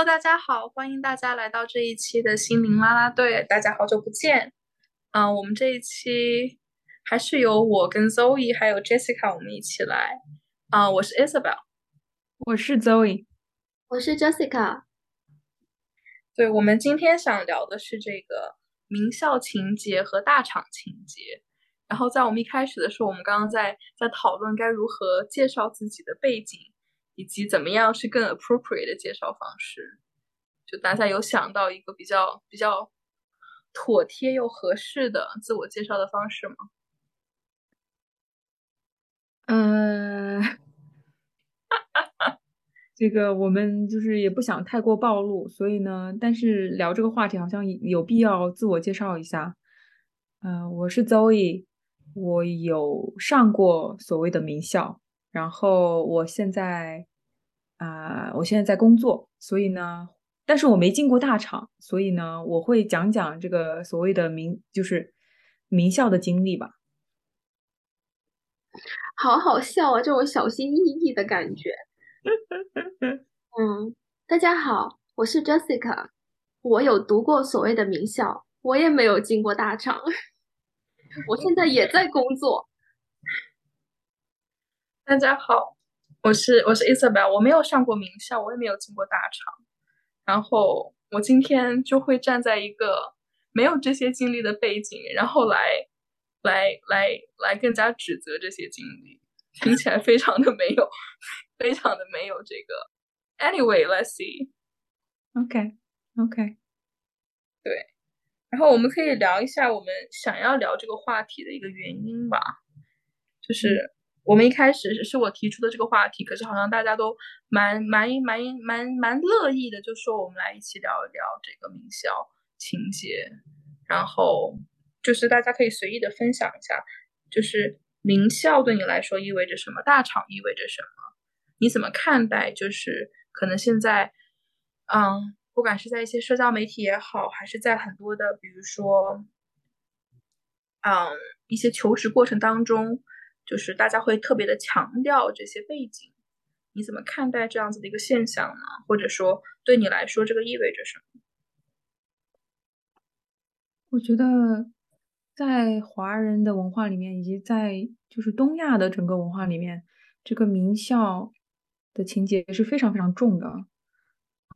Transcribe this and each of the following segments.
Hello，大家好，欢迎大家来到这一期的心灵啦啦队。大家好久不见。嗯，我们这一期还是由我跟 Zoe 还有 Jessica 我们一起来。啊，我是 Isabel，我是 Zoe，我是 Jessica。对，我们今天想聊的是这个名校情节和大厂情节。然后在我们一开始的时候，我们刚刚在在讨论该如何介绍自己的背景。以及怎么样是更 appropriate 的介绍方式？就大家有想到一个比较比较妥帖又合适的自我介绍的方式吗？嗯，这个我们就是也不想太过暴露，所以呢，但是聊这个话题好像有必要自我介绍一下。嗯，我是 Zoe，我有上过所谓的名校，然后我现在。啊，我现在在工作，所以呢，但是我没进过大厂，所以呢，我会讲讲这个所谓的名，就是名校的经历吧。好好笑啊，这种小心翼翼的感觉。嗯，大家好，我是 Jessica，我有读过所谓的名校，我也没有进过大厂，我现在也在工作。大家好。我是我是 Isabel，我没有上过名校，我也没有进过大厂，然后我今天就会站在一个没有这些经历的背景，然后来来来来更加指责这些经历，听起来非常的没有，非常的没有这个。Anyway，let's see。OK，OK，对，然后我们可以聊一下我们想要聊这个话题的一个原因吧，就是。我们一开始是我提出的这个话题，可是好像大家都蛮蛮蛮蛮蛮乐意的，就说我们来一起聊一聊这个名校情节，然后就是大家可以随意的分享一下，就是名校对你来说意味着什么，大厂意味着什么，你怎么看待？就是可能现在，嗯，不管是在一些社交媒体也好，还是在很多的，比如说，嗯，一些求职过程当中。就是大家会特别的强调这些背景，你怎么看待这样子的一个现象呢？或者说对你来说，这个意味着什么？我觉得在华人的文化里面，以及在就是东亚的整个文化里面，这个名校的情节是非常非常重的。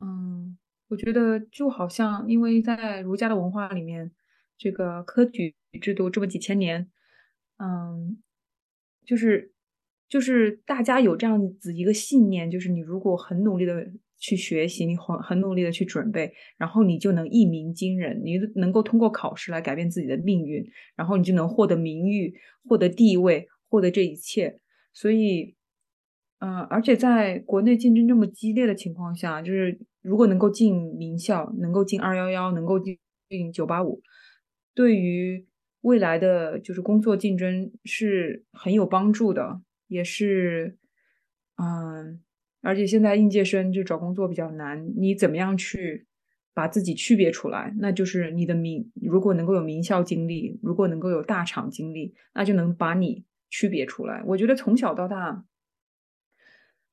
嗯，我觉得就好像因为在儒家的文化里面，这个科举制度这么几千年，嗯。就是，就是大家有这样子一个信念，就是你如果很努力的去学习，你很很努力的去准备，然后你就能一鸣惊人，你能够通过考试来改变自己的命运，然后你就能获得名誉、获得地位、获得这一切。所以，嗯，而且在国内竞争这么激烈的情况下，就是如果能够进名校，能够进二幺幺，能够进进九八五，对于。未来的就是工作竞争是很有帮助的，也是，嗯，而且现在应届生就找工作比较难，你怎么样去把自己区别出来？那就是你的名，如果能够有名校经历，如果能够有大厂经历，那就能把你区别出来。我觉得从小到大，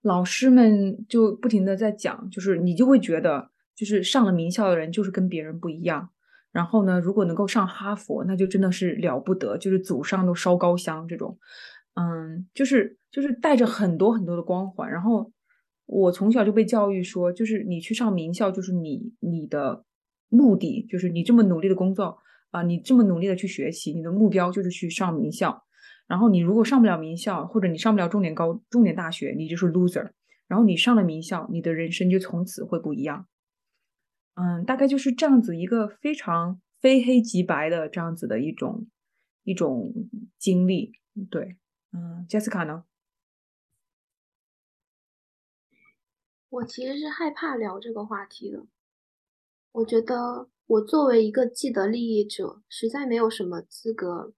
老师们就不停的在讲，就是你就会觉得，就是上了名校的人就是跟别人不一样。然后呢，如果能够上哈佛，那就真的是了不得，就是祖上都烧高香这种，嗯，就是就是带着很多很多的光环。然后我从小就被教育说，就是你去上名校，就是你你的目的，就是你这么努力的工作啊，你这么努力的去学习，你的目标就是去上名校。然后你如果上不了名校，或者你上不了重点高重点大学，你就是 loser。然后你上了名校，你的人生就从此会不一样。嗯，大概就是这样子一个非常非黑即白的这样子的一种一种经历，对，嗯，杰斯卡呢？我其实是害怕聊这个话题的，我觉得我作为一个既得利益者，实在没有什么资格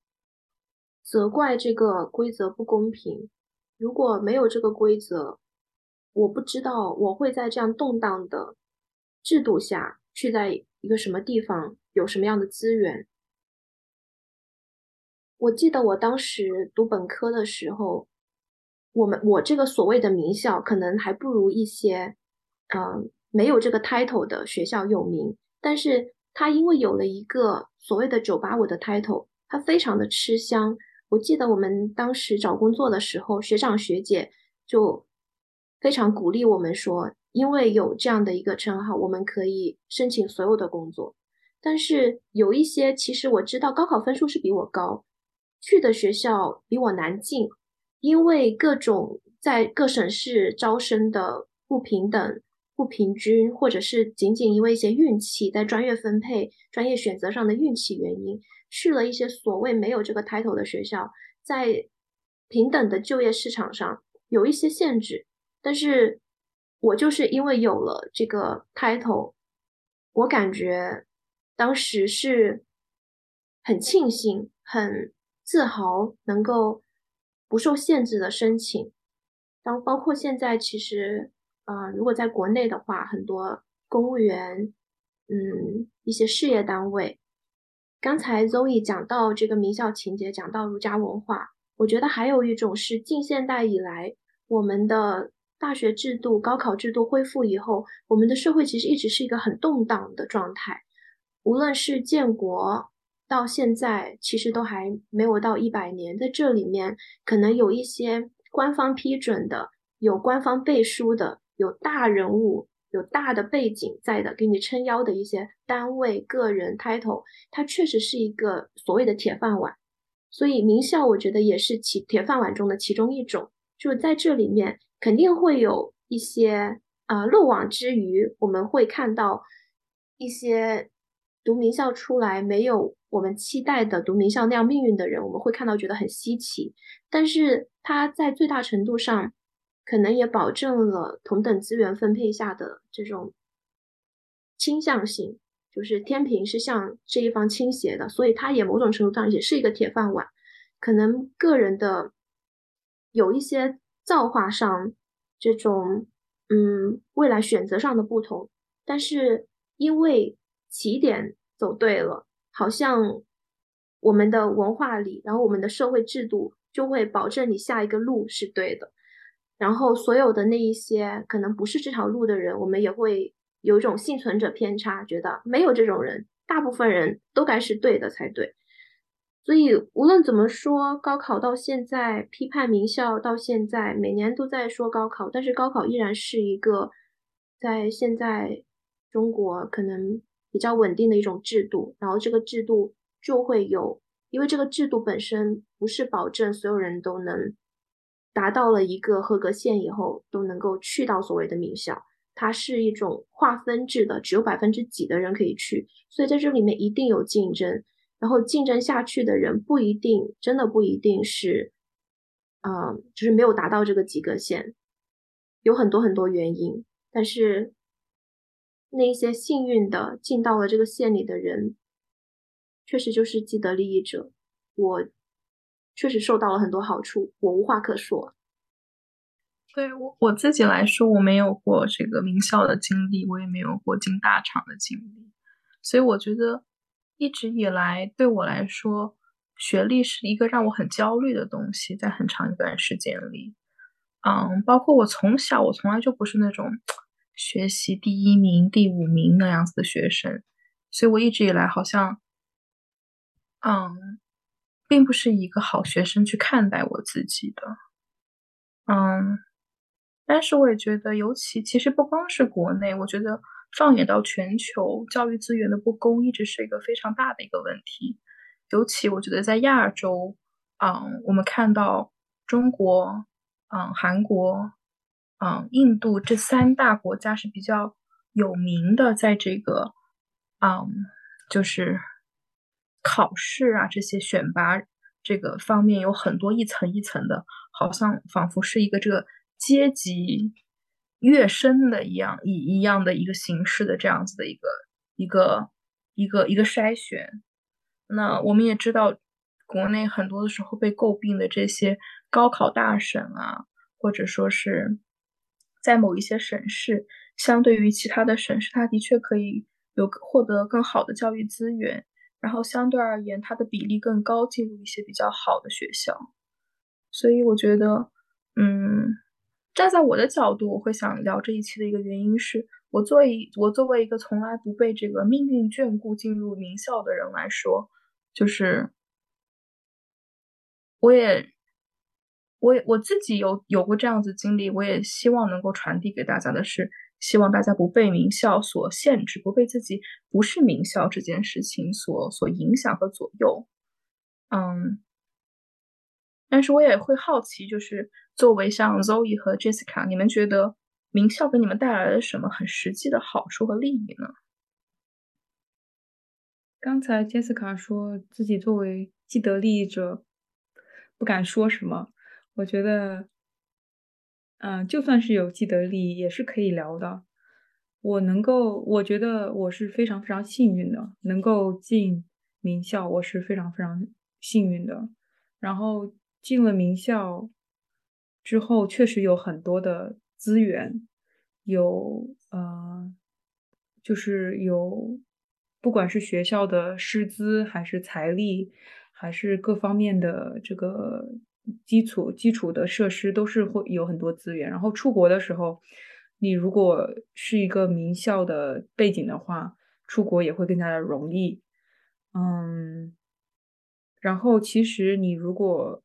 责怪这个规则不公平。如果没有这个规则，我不知道我会在这样动荡的。制度下去，在一个什么地方有什么样的资源？我记得我当时读本科的时候，我们我这个所谓的名校，可能还不如一些，嗯，没有这个 title 的学校有名，但是他因为有了一个所谓的九八五的 title，他非常的吃香。我记得我们当时找工作的时候，学长学姐就非常鼓励我们说，因为有这样的一个称号，我们可以申请所有的工作。但是有一些，其实我知道高考分数是比我高，去的学校比我难进，因为各种在各省市招生的不平等、不平均，或者是仅仅因为一些运气，在专业分配、专业选择上的运气原因。去了一些所谓没有这个 title 的学校，在平等的就业市场上有一些限制，但是我就是因为有了这个 title，我感觉当时是很庆幸、很自豪，能够不受限制的申请。当包括现在，其实，呃，如果在国内的话，很多公务员，嗯，一些事业单位。刚才 Zoe 讲到这个名校情节，讲到儒家文化，我觉得还有一种是近现代以来，我们的大学制度、高考制度恢复以后，我们的社会其实一直是一个很动荡的状态。无论是建国到现在，其实都还没有到一百年，在这里面可能有一些官方批准的、有官方背书的、有大人物。有大的背景在的，给你撑腰的一些单位、个人、title，它确实是一个所谓的铁饭碗。所以名校，我觉得也是其铁饭碗中的其中一种。就是在这里面，肯定会有一些啊漏网之鱼。我们会看到一些读名校出来没有我们期待的读名校那样命运的人，我们会看到觉得很稀奇。但是他在最大程度上。可能也保证了同等资源分配下的这种倾向性，就是天平是向这一方倾斜的，所以它也某种程度上也是一个铁饭碗。可能个人的有一些造化上这种嗯未来选择上的不同，但是因为起点走对了，好像我们的文化里，然后我们的社会制度就会保证你下一个路是对的。然后，所有的那一些可能不是这条路的人，我们也会有一种幸存者偏差，觉得没有这种人，大部分人都该是对的才对。所以，无论怎么说，高考到现在批判名校，到现在每年都在说高考，但是高考依然是一个在现在中国可能比较稳定的一种制度。然后，这个制度就会有，因为这个制度本身不是保证所有人都能。达到了一个合格线以后，都能够去到所谓的名校。它是一种划分制的，只有百分之几的人可以去，所以在这里面一定有竞争。然后竞争下去的人不一定，真的不一定是，嗯，就是没有达到这个及格线，有很多很多原因。但是那一些幸运的进到了这个线里的人，确实就是既得利益者。我。确实受到了很多好处，我无话可说。对我我自己来说，我没有过这个名校的经历，我也没有过进大厂的经历，所以我觉得一直以来对我来说，学历是一个让我很焦虑的东西，在很长一段时间里，嗯，包括我从小，我从来就不是那种学习第一名、第五名那样子的学生，所以我一直以来好像，嗯。并不是一个好学生去看待我自己的，嗯，但是我也觉得，尤其其实不光是国内，我觉得放眼到全球，教育资源的不公一直是一个非常大的一个问题。尤其我觉得在亚洲，嗯，我们看到中国、嗯，韩国、嗯，印度这三大国家是比较有名的，在这个，嗯，就是。考试啊，这些选拔这个方面有很多一层一层的，好像仿佛是一个这个阶级跃升的一样一一样的一个形式的这样子的一个一个一个一个筛选。那我们也知道，国内很多的时候被诟病的这些高考大省啊，或者说是在某一些省市，相对于其他的省市，它的确可以有获得更好的教育资源。然后相对而言，它的比例更高，进入一些比较好的学校。所以我觉得，嗯，站在我的角度，我会想聊这一期的一个原因是，我作为我作为一个从来不被这个命运眷顾进入名校的人来说，就是我也我也我自己有有过这样子经历，我也希望能够传递给大家的是，希望大家不被名校所限制，不被自己不是名校这件事情所所影响和左右。嗯，但是我也会好奇，就是作为像 Zoe 和 Jessica，你们觉得？名校给你们带来了什么很实际的好处和利益呢？刚才杰斯卡说自己作为既得利益者不敢说什么，我觉得，嗯，就算是有既得利益也是可以聊的。我能够，我觉得我是非常非常幸运的，能够进名校，我是非常非常幸运的。然后进了名校之后，确实有很多的。资源有呃，就是有，不管是学校的师资，还是财力，还是各方面的这个基础基础的设施，都是会有很多资源。然后出国的时候，你如果是一个名校的背景的话，出国也会更加的容易。嗯，然后其实你如果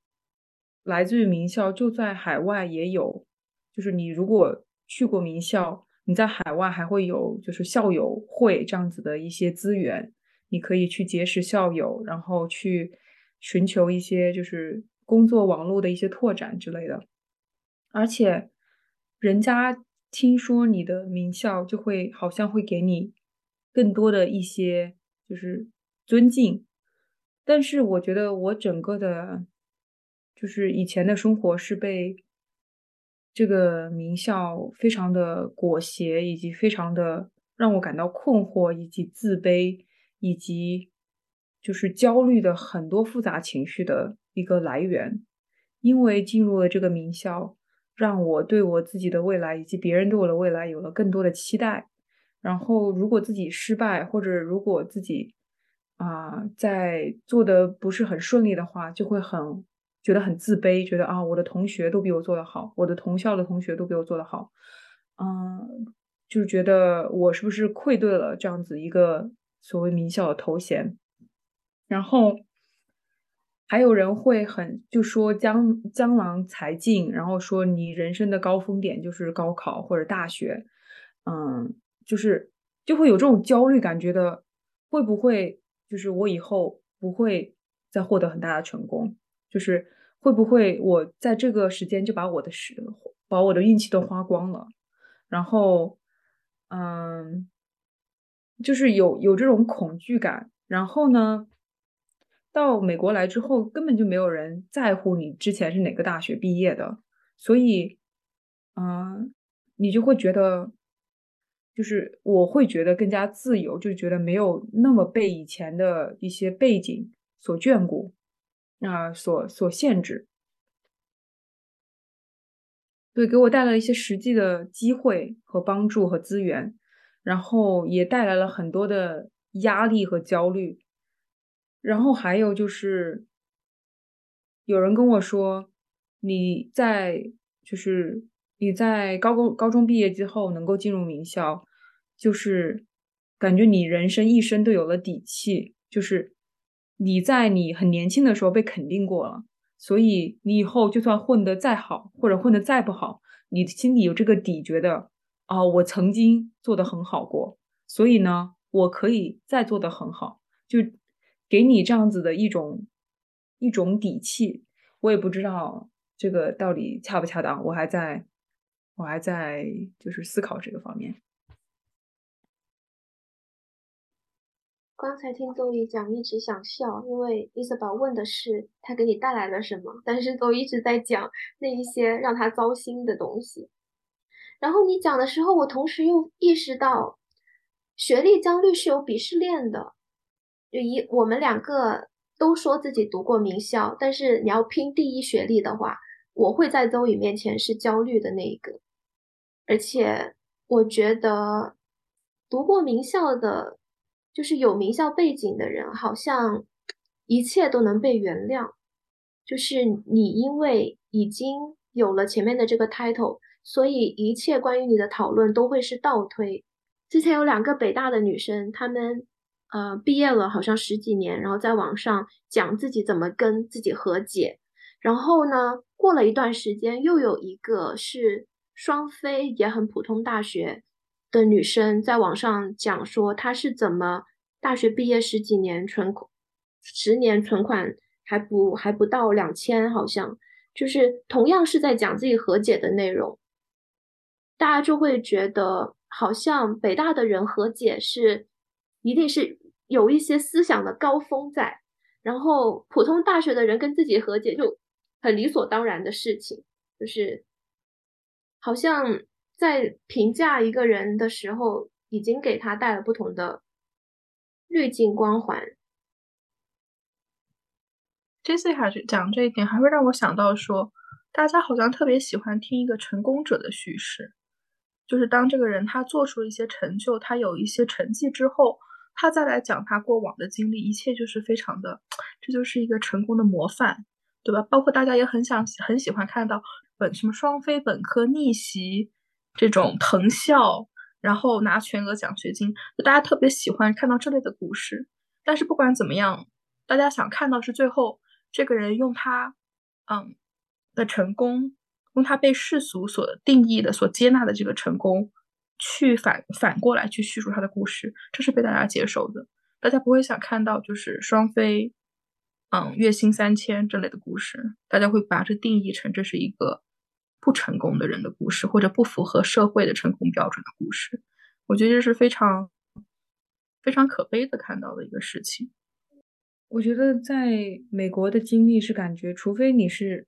来自于名校，就在海外也有。就是你如果去过名校，你在海外还会有就是校友会这样子的一些资源，你可以去结识校友，然后去寻求一些就是工作网络的一些拓展之类的。而且，人家听说你的名校，就会好像会给你更多的一些就是尊敬。但是我觉得我整个的，就是以前的生活是被。这个名校非常的裹挟，以及非常的让我感到困惑，以及自卑，以及就是焦虑的很多复杂情绪的一个来源。因为进入了这个名校，让我对我自己的未来以及别人对我的未来有了更多的期待。然后，如果自己失败，或者如果自己啊在做的不是很顺利的话，就会很。觉得很自卑，觉得啊，我的同学都比我做得好，我的同校的同学都比我做得好，嗯，就是觉得我是不是愧对了这样子一个所谓名校的头衔？然后还有人会很就说江江郎才尽，然后说你人生的高峰点就是高考或者大学，嗯，就是就会有这种焦虑感，觉得会不会就是我以后不会再获得很大的成功？就是会不会我在这个时间就把我的时把我的运气都花光了，然后，嗯，就是有有这种恐惧感。然后呢，到美国来之后，根本就没有人在乎你之前是哪个大学毕业的，所以，嗯，你就会觉得，就是我会觉得更加自由，就觉得没有那么被以前的一些背景所眷顾。啊，所所限制，对，给我带来了一些实际的机会和帮助和资源，然后也带来了很多的压力和焦虑。然后还有就是，有人跟我说，你在就是你在高高高中毕业之后能够进入名校，就是感觉你人生一生都有了底气，就是。你在你很年轻的时候被肯定过了，所以你以后就算混得再好，或者混得再不好，你心里有这个底，觉得啊，我曾经做得很好过，所以呢，我可以再做得很好，就给你这样子的一种一种底气。我也不知道这个到底恰不恰当，我还在，我还在就是思考这个方面。刚才听周姨讲，一直想笑，因为伊瑟宝问的是他给你带来了什么，但是都一直在讲那一些让他糟心的东西。然后你讲的时候，我同时又意识到，学历焦虑是有鄙视链的。就一我们两个都说自己读过名校，但是你要拼第一学历的话，我会在周宇面前是焦虑的那一个。而且我觉得读过名校的。就是有名校背景的人，好像一切都能被原谅。就是你因为已经有了前面的这个 title，所以一切关于你的讨论都会是倒推。之前有两个北大的女生，她们呃毕业了好像十几年，然后在网上讲自己怎么跟自己和解。然后呢，过了一段时间，又有一个是双非，也很普通大学的女生在网上讲说，她是怎么大学毕业十几年存，十年存款还不还不到两千，好像就是同样是在讲自己和解的内容，大家就会觉得好像北大的人和解是一定是有一些思想的高峰在，然后普通大学的人跟自己和解就。很理所当然的事情，就是好像在评价一个人的时候，已经给他带了不同的滤镜光环。，Jesse 还讲这一点，还会让我想到说，大家好像特别喜欢听一个成功者的叙事，就是当这个人他做出了一些成就，他有一些成绩之后，他再来讲他过往的经历，一切就是非常的，这就是一个成功的模范。对吧？包括大家也很想很喜欢看到本什么双非本科逆袭这种藤校，然后拿全额奖学金，就大家特别喜欢看到这类的故事。但是不管怎么样，大家想看到是最后这个人用他嗯的成功，用他被世俗所定义的、所接纳的这个成功，去反反过来去叙述他的故事，这是被大家接受的。大家不会想看到就是双非。嗯，月薪三千这类的故事，大家会把这定义成这是一个不成功的人的故事，或者不符合社会的成功标准的故事。我觉得这是非常非常可悲的看到的一个事情。我觉得在美国的经历是感觉，除非你是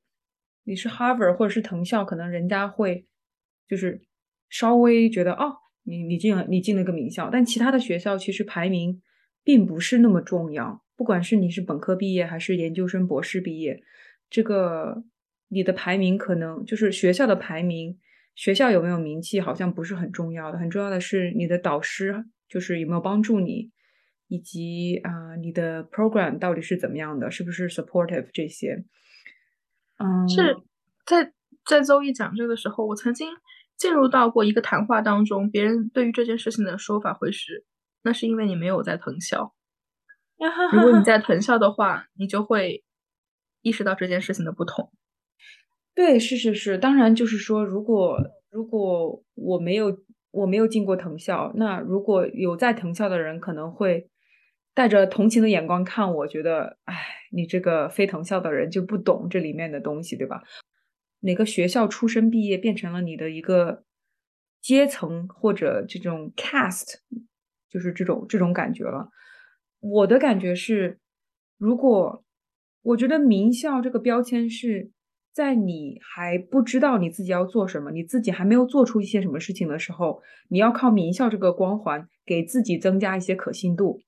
你是 Harvard 或者是藤校，可能人家会就是稍微觉得哦，你你进了你进了个名校，但其他的学校其实排名并不是那么重要。不管是你是本科毕业还是研究生、博士毕业，这个你的排名可能就是学校的排名，学校有没有名气好像不是很重要的，很重要的是你的导师就是有没有帮助你，以及啊你的 program 到底是怎么样的，是不是 supportive 这些。嗯，是在在周一讲这个时候，我曾经进入到过一个谈话当中，别人对于这件事情的说法会是，那是因为你没有在藤校。如果你在藤校的话，你就会意识到这件事情的不同。对，是是是，当然就是说，如果如果我没有我没有进过藤校，那如果有在藤校的人，可能会带着同情的眼光看我，觉得，哎，你这个非藤校的人就不懂这里面的东西，对吧？哪个学校出身毕业变成了你的一个阶层或者这种 cast，就是这种这种感觉了。我的感觉是，如果我觉得名校这个标签是在你还不知道你自己要做什么，你自己还没有做出一些什么事情的时候，你要靠名校这个光环给自己增加一些可信度。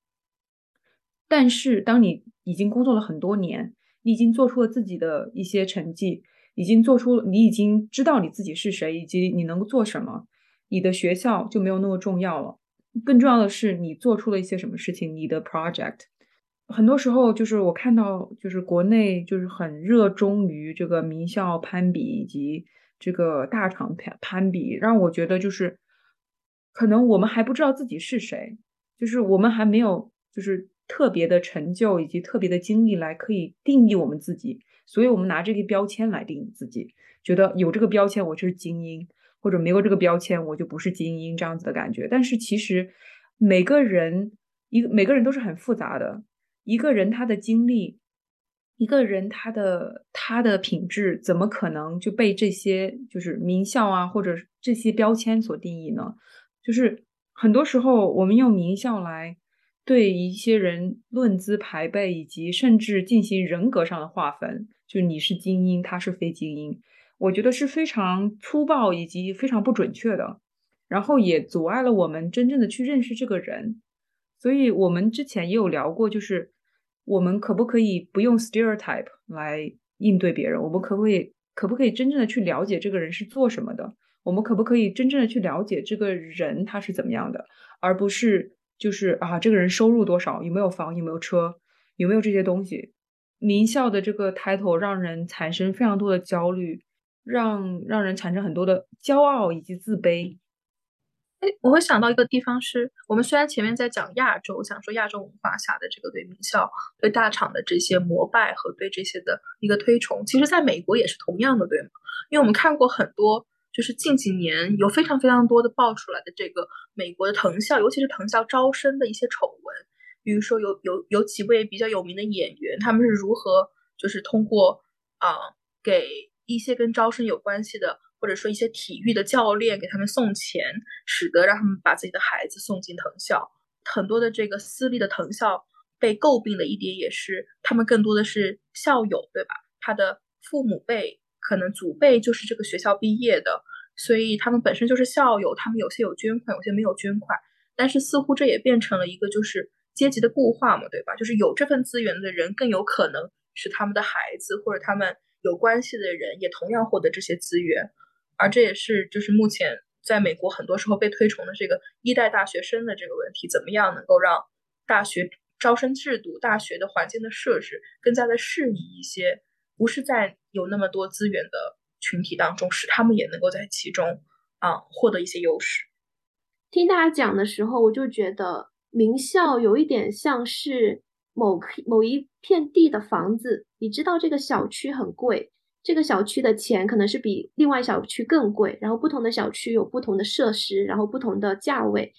但是，当你已经工作了很多年，你已经做出了自己的一些成绩，已经做出，你已经知道你自己是谁，以及你能够做什么，你的学校就没有那么重要了。更重要的是，你做出了一些什么事情？你的 project，很多时候就是我看到，就是国内就是很热衷于这个名校攀比以及这个大厂攀攀比，让我觉得就是可能我们还不知道自己是谁，就是我们还没有就是特别的成就以及特别的经历来可以定义我们自己，所以我们拿这个标签来定义自己，觉得有这个标签我就是精英。或者没有这个标签，我就不是精英这样子的感觉。但是其实每个人一个每个人都是很复杂的。一个人他的经历，一个人他的他的品质，怎么可能就被这些就是名校啊或者这些标签所定义呢？就是很多时候我们用名校来对一些人论资排辈，以及甚至进行人格上的划分，就你是精英，他是非精英。我觉得是非常粗暴以及非常不准确的，然后也阻碍了我们真正的去认识这个人。所以我们之前也有聊过，就是我们可不可以不用 stereotype 来应对别人？我们可不可以可不可以真正的去了解这个人是做什么的？我们可不可以真正的去了解这个人他是怎么样的，而不是就是啊，这个人收入多少，有没有房，有没有车，有没有这些东西？名校的这个 title 让人产生非常多的焦虑。让让人产生很多的骄傲以及自卑。我会想到一个地方是，我们虽然前面在讲亚洲，想说亚洲文化下的这个对名校、对大厂的这些膜拜和对这些的一个推崇，其实在美国也是同样的，对吗？因为我们看过很多，就是近几年有非常非常多的爆出来的这个美国的藤校，尤其是藤校招生的一些丑闻，比如说有有有几位比较有名的演员，他们是如何就是通过啊给一些跟招生有关系的。或者说一些体育的教练给他们送钱，使得让他们把自己的孩子送进藤校。很多的这个私立的藤校被诟病的一点也是，他们更多的是校友，对吧？他的父母辈可能祖辈就是这个学校毕业的，所以他们本身就是校友。他们有些有捐款，有些没有捐款。但是似乎这也变成了一个就是阶级的固化嘛，对吧？就是有这份资源的人更有可能是他们的孩子或者他们有关系的人也同样获得这些资源。而这也是就是目前在美国很多时候被推崇的这个一代大学生的这个问题，怎么样能够让大学招生制度、大学的环境的设置更加的适宜一些，不是在有那么多资源的群体当中，使他们也能够在其中啊获得一些优势。听大家讲的时候，我就觉得名校有一点像是某某一片地的房子，你知道这个小区很贵。这个小区的钱可能是比另外小区更贵，然后不同的小区有不同的设施，然后不同的价位。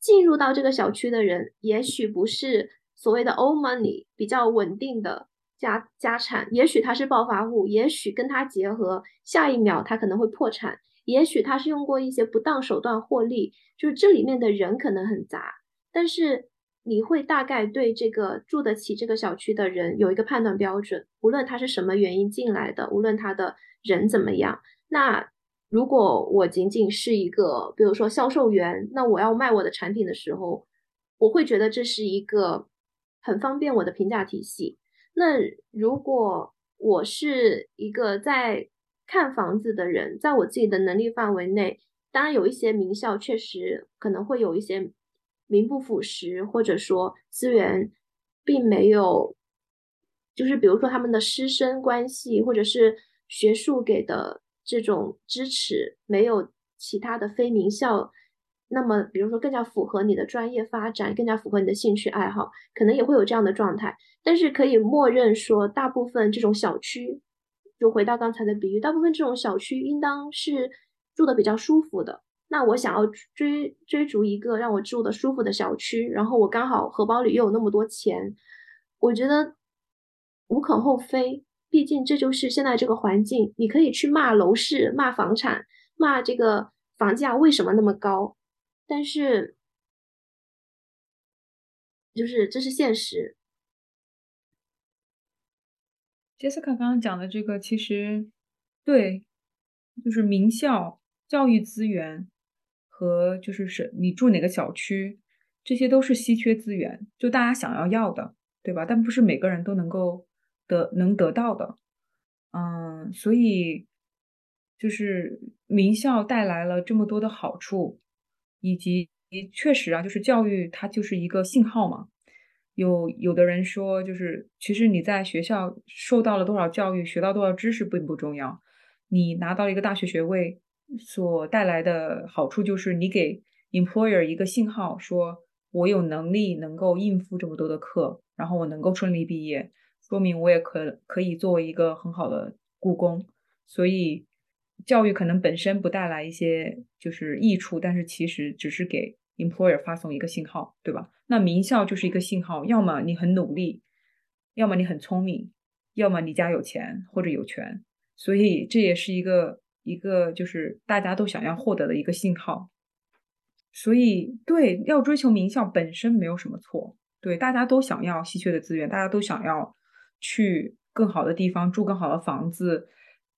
进入到这个小区的人，也许不是所谓的 old money 比较稳定的家家产，也许他是暴发户，也许跟他结合，下一秒他可能会破产，也许他是用过一些不当手段获利，就是这里面的人可能很杂，但是。你会大概对这个住得起这个小区的人有一个判断标准，无论他是什么原因进来的，无论他的人怎么样。那如果我仅仅是一个，比如说销售员，那我要卖我的产品的时候，我会觉得这是一个很方便我的评价体系。那如果我是一个在看房子的人，在我自己的能力范围内，当然有一些名校确实可能会有一些。名不副实，或者说资源并没有，就是比如说他们的师生关系，或者是学术给的这种支持，没有其他的非名校，那么比如说更加符合你的专业发展，更加符合你的兴趣爱好，可能也会有这样的状态。但是可以默认说，大部分这种小区，就回到刚才的比喻，大部分这种小区应当是住的比较舒服的。那我想要追追逐一个让我住的舒服的小区，然后我刚好荷包里又有那么多钱，我觉得无可厚非。毕竟这就是现在这个环境。你可以去骂楼市、骂房产、骂这个房价为什么那么高，但是就是这是现实。杰斯卡刚刚讲的这个，其实对，就是名校教育资源。和就是是你住哪个小区，这些都是稀缺资源，就大家想要要的，对吧？但不是每个人都能够得能得到的，嗯，所以就是名校带来了这么多的好处，以及确实啊，就是教育它就是一个信号嘛。有有的人说，就是其实你在学校受到了多少教育，学到多少知识并不重要，你拿到一个大学学位。所带来的好处就是，你给 employer 一个信号，说我有能力能够应付这么多的课，然后我能够顺利毕业，说明我也可可以作为一个很好的雇工。所以，教育可能本身不带来一些就是益处，但是其实只是给 employer 发送一个信号，对吧？那名校就是一个信号，要么你很努力，要么你很聪明，要么你家有钱或者有权。所以这也是一个。一个就是大家都想要获得的一个信号，所以对要追求名校本身没有什么错。对，大家都想要稀缺的资源，大家都想要去更好的地方住更好的房子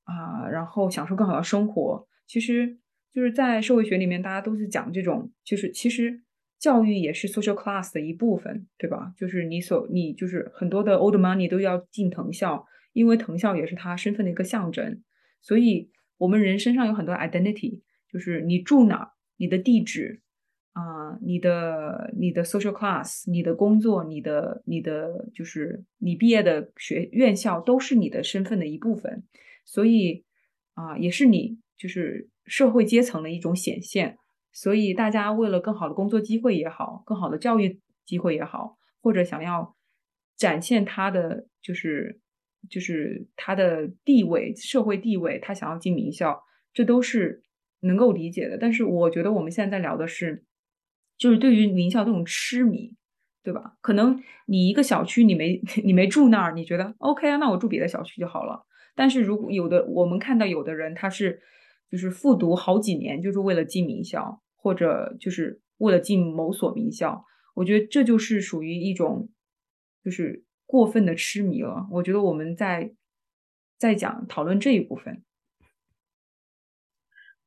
啊，然后享受更好的生活。其实就是在社会学里面，大家都是讲这种，就是其实教育也是 social class 的一部分，对吧？就是你所你就是很多的 old money 都要进藤校，因为藤校也是他身份的一个象征，所以。我们人身上有很多 identity，就是你住哪儿，你的地址，啊，你的你的 social class，你的工作，你的你的就是你毕业的学院校都是你的身份的一部分，所以啊，也是你就是社会阶层的一种显现。所以大家为了更好的工作机会也好，更好的教育机会也好，或者想要展现他的就是就是他的地位、社会地位，他想要进名校，这都是能够理解的。但是我觉得我们现在在聊的是，就是对于名校这种痴迷。对吧？可能你一个小区你没 你没住那儿，你觉得 OK 啊？那我住别的小区就好了。但是如果有的我们看到有的人他是就是复读好几年，就是为了进名校，或者就是为了进某所名校，我觉得这就是属于一种就是过分的痴迷了。我觉得我们在在讲讨论这一部分。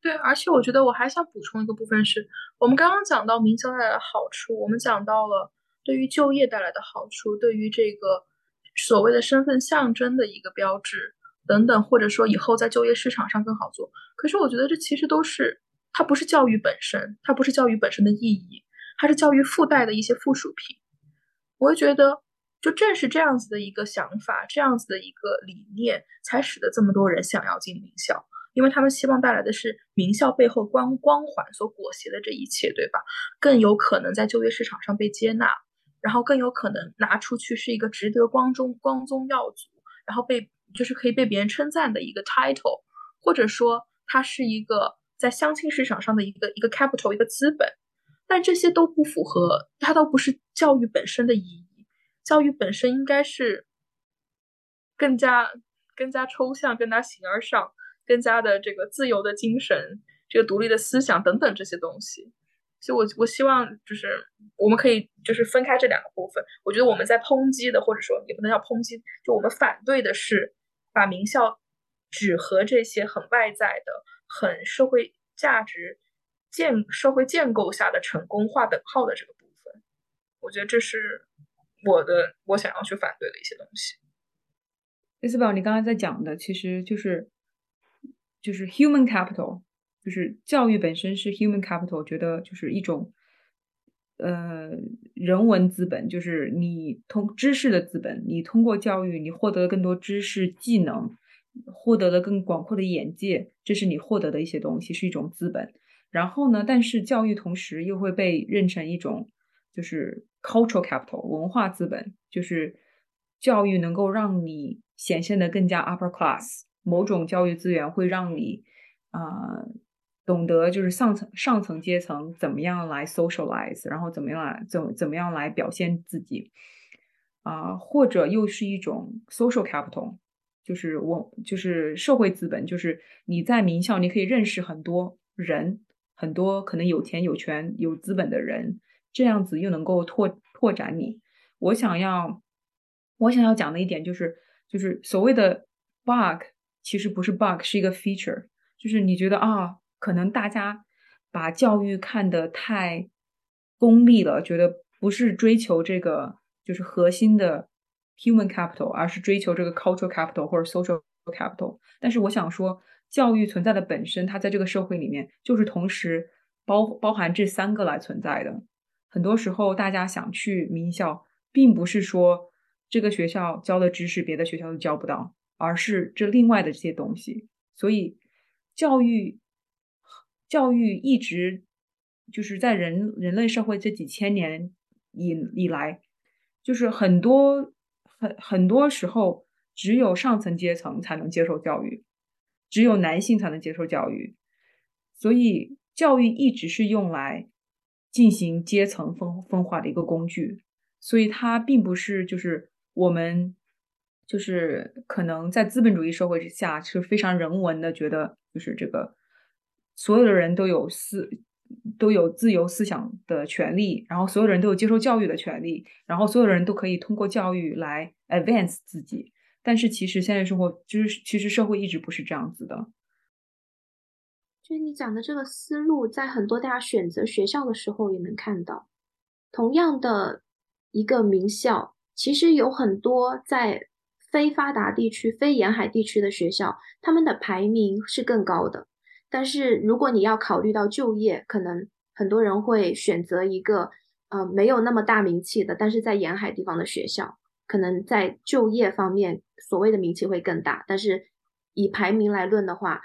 对，而且我觉得我还想补充一个部分是，我们刚刚讲到名校带来的好处，我们讲到了。对于就业带来的好处，对于这个所谓的身份象征的一个标志等等，或者说以后在就业市场上更好做。可是我觉得这其实都是它不是教育本身，它不是教育本身的意义，它是教育附带的一些附属品。我会觉得，就正是这样子的一个想法，这样子的一个理念，才使得这么多人想要进名校。因为他们希望带来的是名校背后光光环所裹挟的这一切，对吧？更有可能在就业市场上被接纳。然后更有可能拿出去是一个值得光宗光宗耀祖，然后被就是可以被别人称赞的一个 title，或者说它是一个在相亲市场上的一个一个 capital 一个资本，但这些都不符合，它都不是教育本身的意义。教育本身应该是更加更加抽象、更加形而上、更加的这个自由的精神、这个独立的思想等等这些东西。所以，我我希望就是我们可以就是分开这两个部分。我觉得我们在抨击的，或者说也不能叫抨击，就我们反对的是把名校只和这些很外在的、很社会价值建社会建构下的成功划等号的这个部分。我觉得这是我的我想要去反对的一些东西。伊斯宝，你刚才在讲的其实就是就是 human capital。就是教育本身是 human capital，觉得就是一种呃人文资本，就是你通知识的资本。你通过教育，你获得了更多知识技能，获得了更广阔的眼界，这是你获得的一些东西，是一种资本。然后呢，但是教育同时又会被认成一种就是 cultural capital 文化资本，就是教育能够让你显现的更加 upper class，某种教育资源会让你啊。懂得就是上层上层阶层怎么样来 socialize，然后怎么样来怎怎么样来表现自己啊，或者又是一种 social capital，就是我就是社会资本，就是你在名校你可以认识很多人，很多可能有钱有权有资本的人，这样子又能够拓拓展你。我想要我想要讲的一点就是就是所谓的 bug 其实不是 bug，是一个 feature，就是你觉得啊。可能大家把教育看得太功利了，觉得不是追求这个就是核心的 human capital，而是追求这个 cultural capital 或者 social capital。但是我想说，教育存在的本身，它在这个社会里面就是同时包包含这三个来存在的。很多时候，大家想去名校，并不是说这个学校教的知识别的学校都教不到，而是这另外的这些东西。所以教育。教育一直就是在人人类社会这几千年以以来，就是很多很很多时候，只有上层阶层才能接受教育，只有男性才能接受教育，所以教育一直是用来进行阶层分分化的一个工具，所以它并不是就是我们就是可能在资本主义社会之下是非常人文的，觉得就是这个。所有的人都有思都有自由思想的权利，然后所有人都有接受教育的权利，然后所有人都可以通过教育来 advance 自己。但是其实现在生活就是其实社会一直不是这样子的。就是你讲的这个思路，在很多大家选择学校的时候也能看到。同样的一个名校，其实有很多在非发达地区、非沿海地区的学校，他们的排名是更高的。但是如果你要考虑到就业，可能很多人会选择一个呃没有那么大名气的，但是在沿海地方的学校，可能在就业方面所谓的名气会更大。但是以排名来论的话，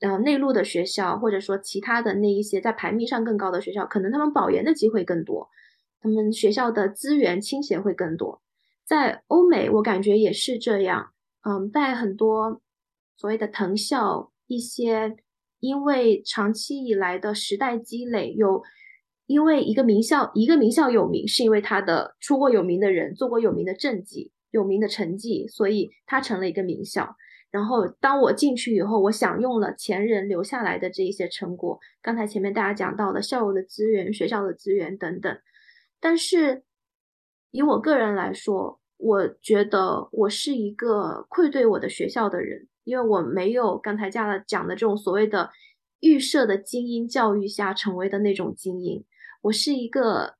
呃内陆的学校，或者说其他的那一些在排名上更高的学校，可能他们保研的机会更多，他们学校的资源倾斜会更多。在欧美，我感觉也是这样。嗯，在很多所谓的藤校，一些因为长期以来的时代积累，有因为一个名校一个名校有名，是因为他的出过有名的人，做过有名的政绩、有名的成绩，所以他成了一个名校。然后当我进去以后，我享用了前人留下来的这一些成果。刚才前面大家讲到的校友的资源、学校的资源等等，但是以我个人来说，我觉得我是一个愧对我的学校的人，因为我没有刚才讲的讲的这种所谓的预设的精英教育下成为的那种精英。我是一个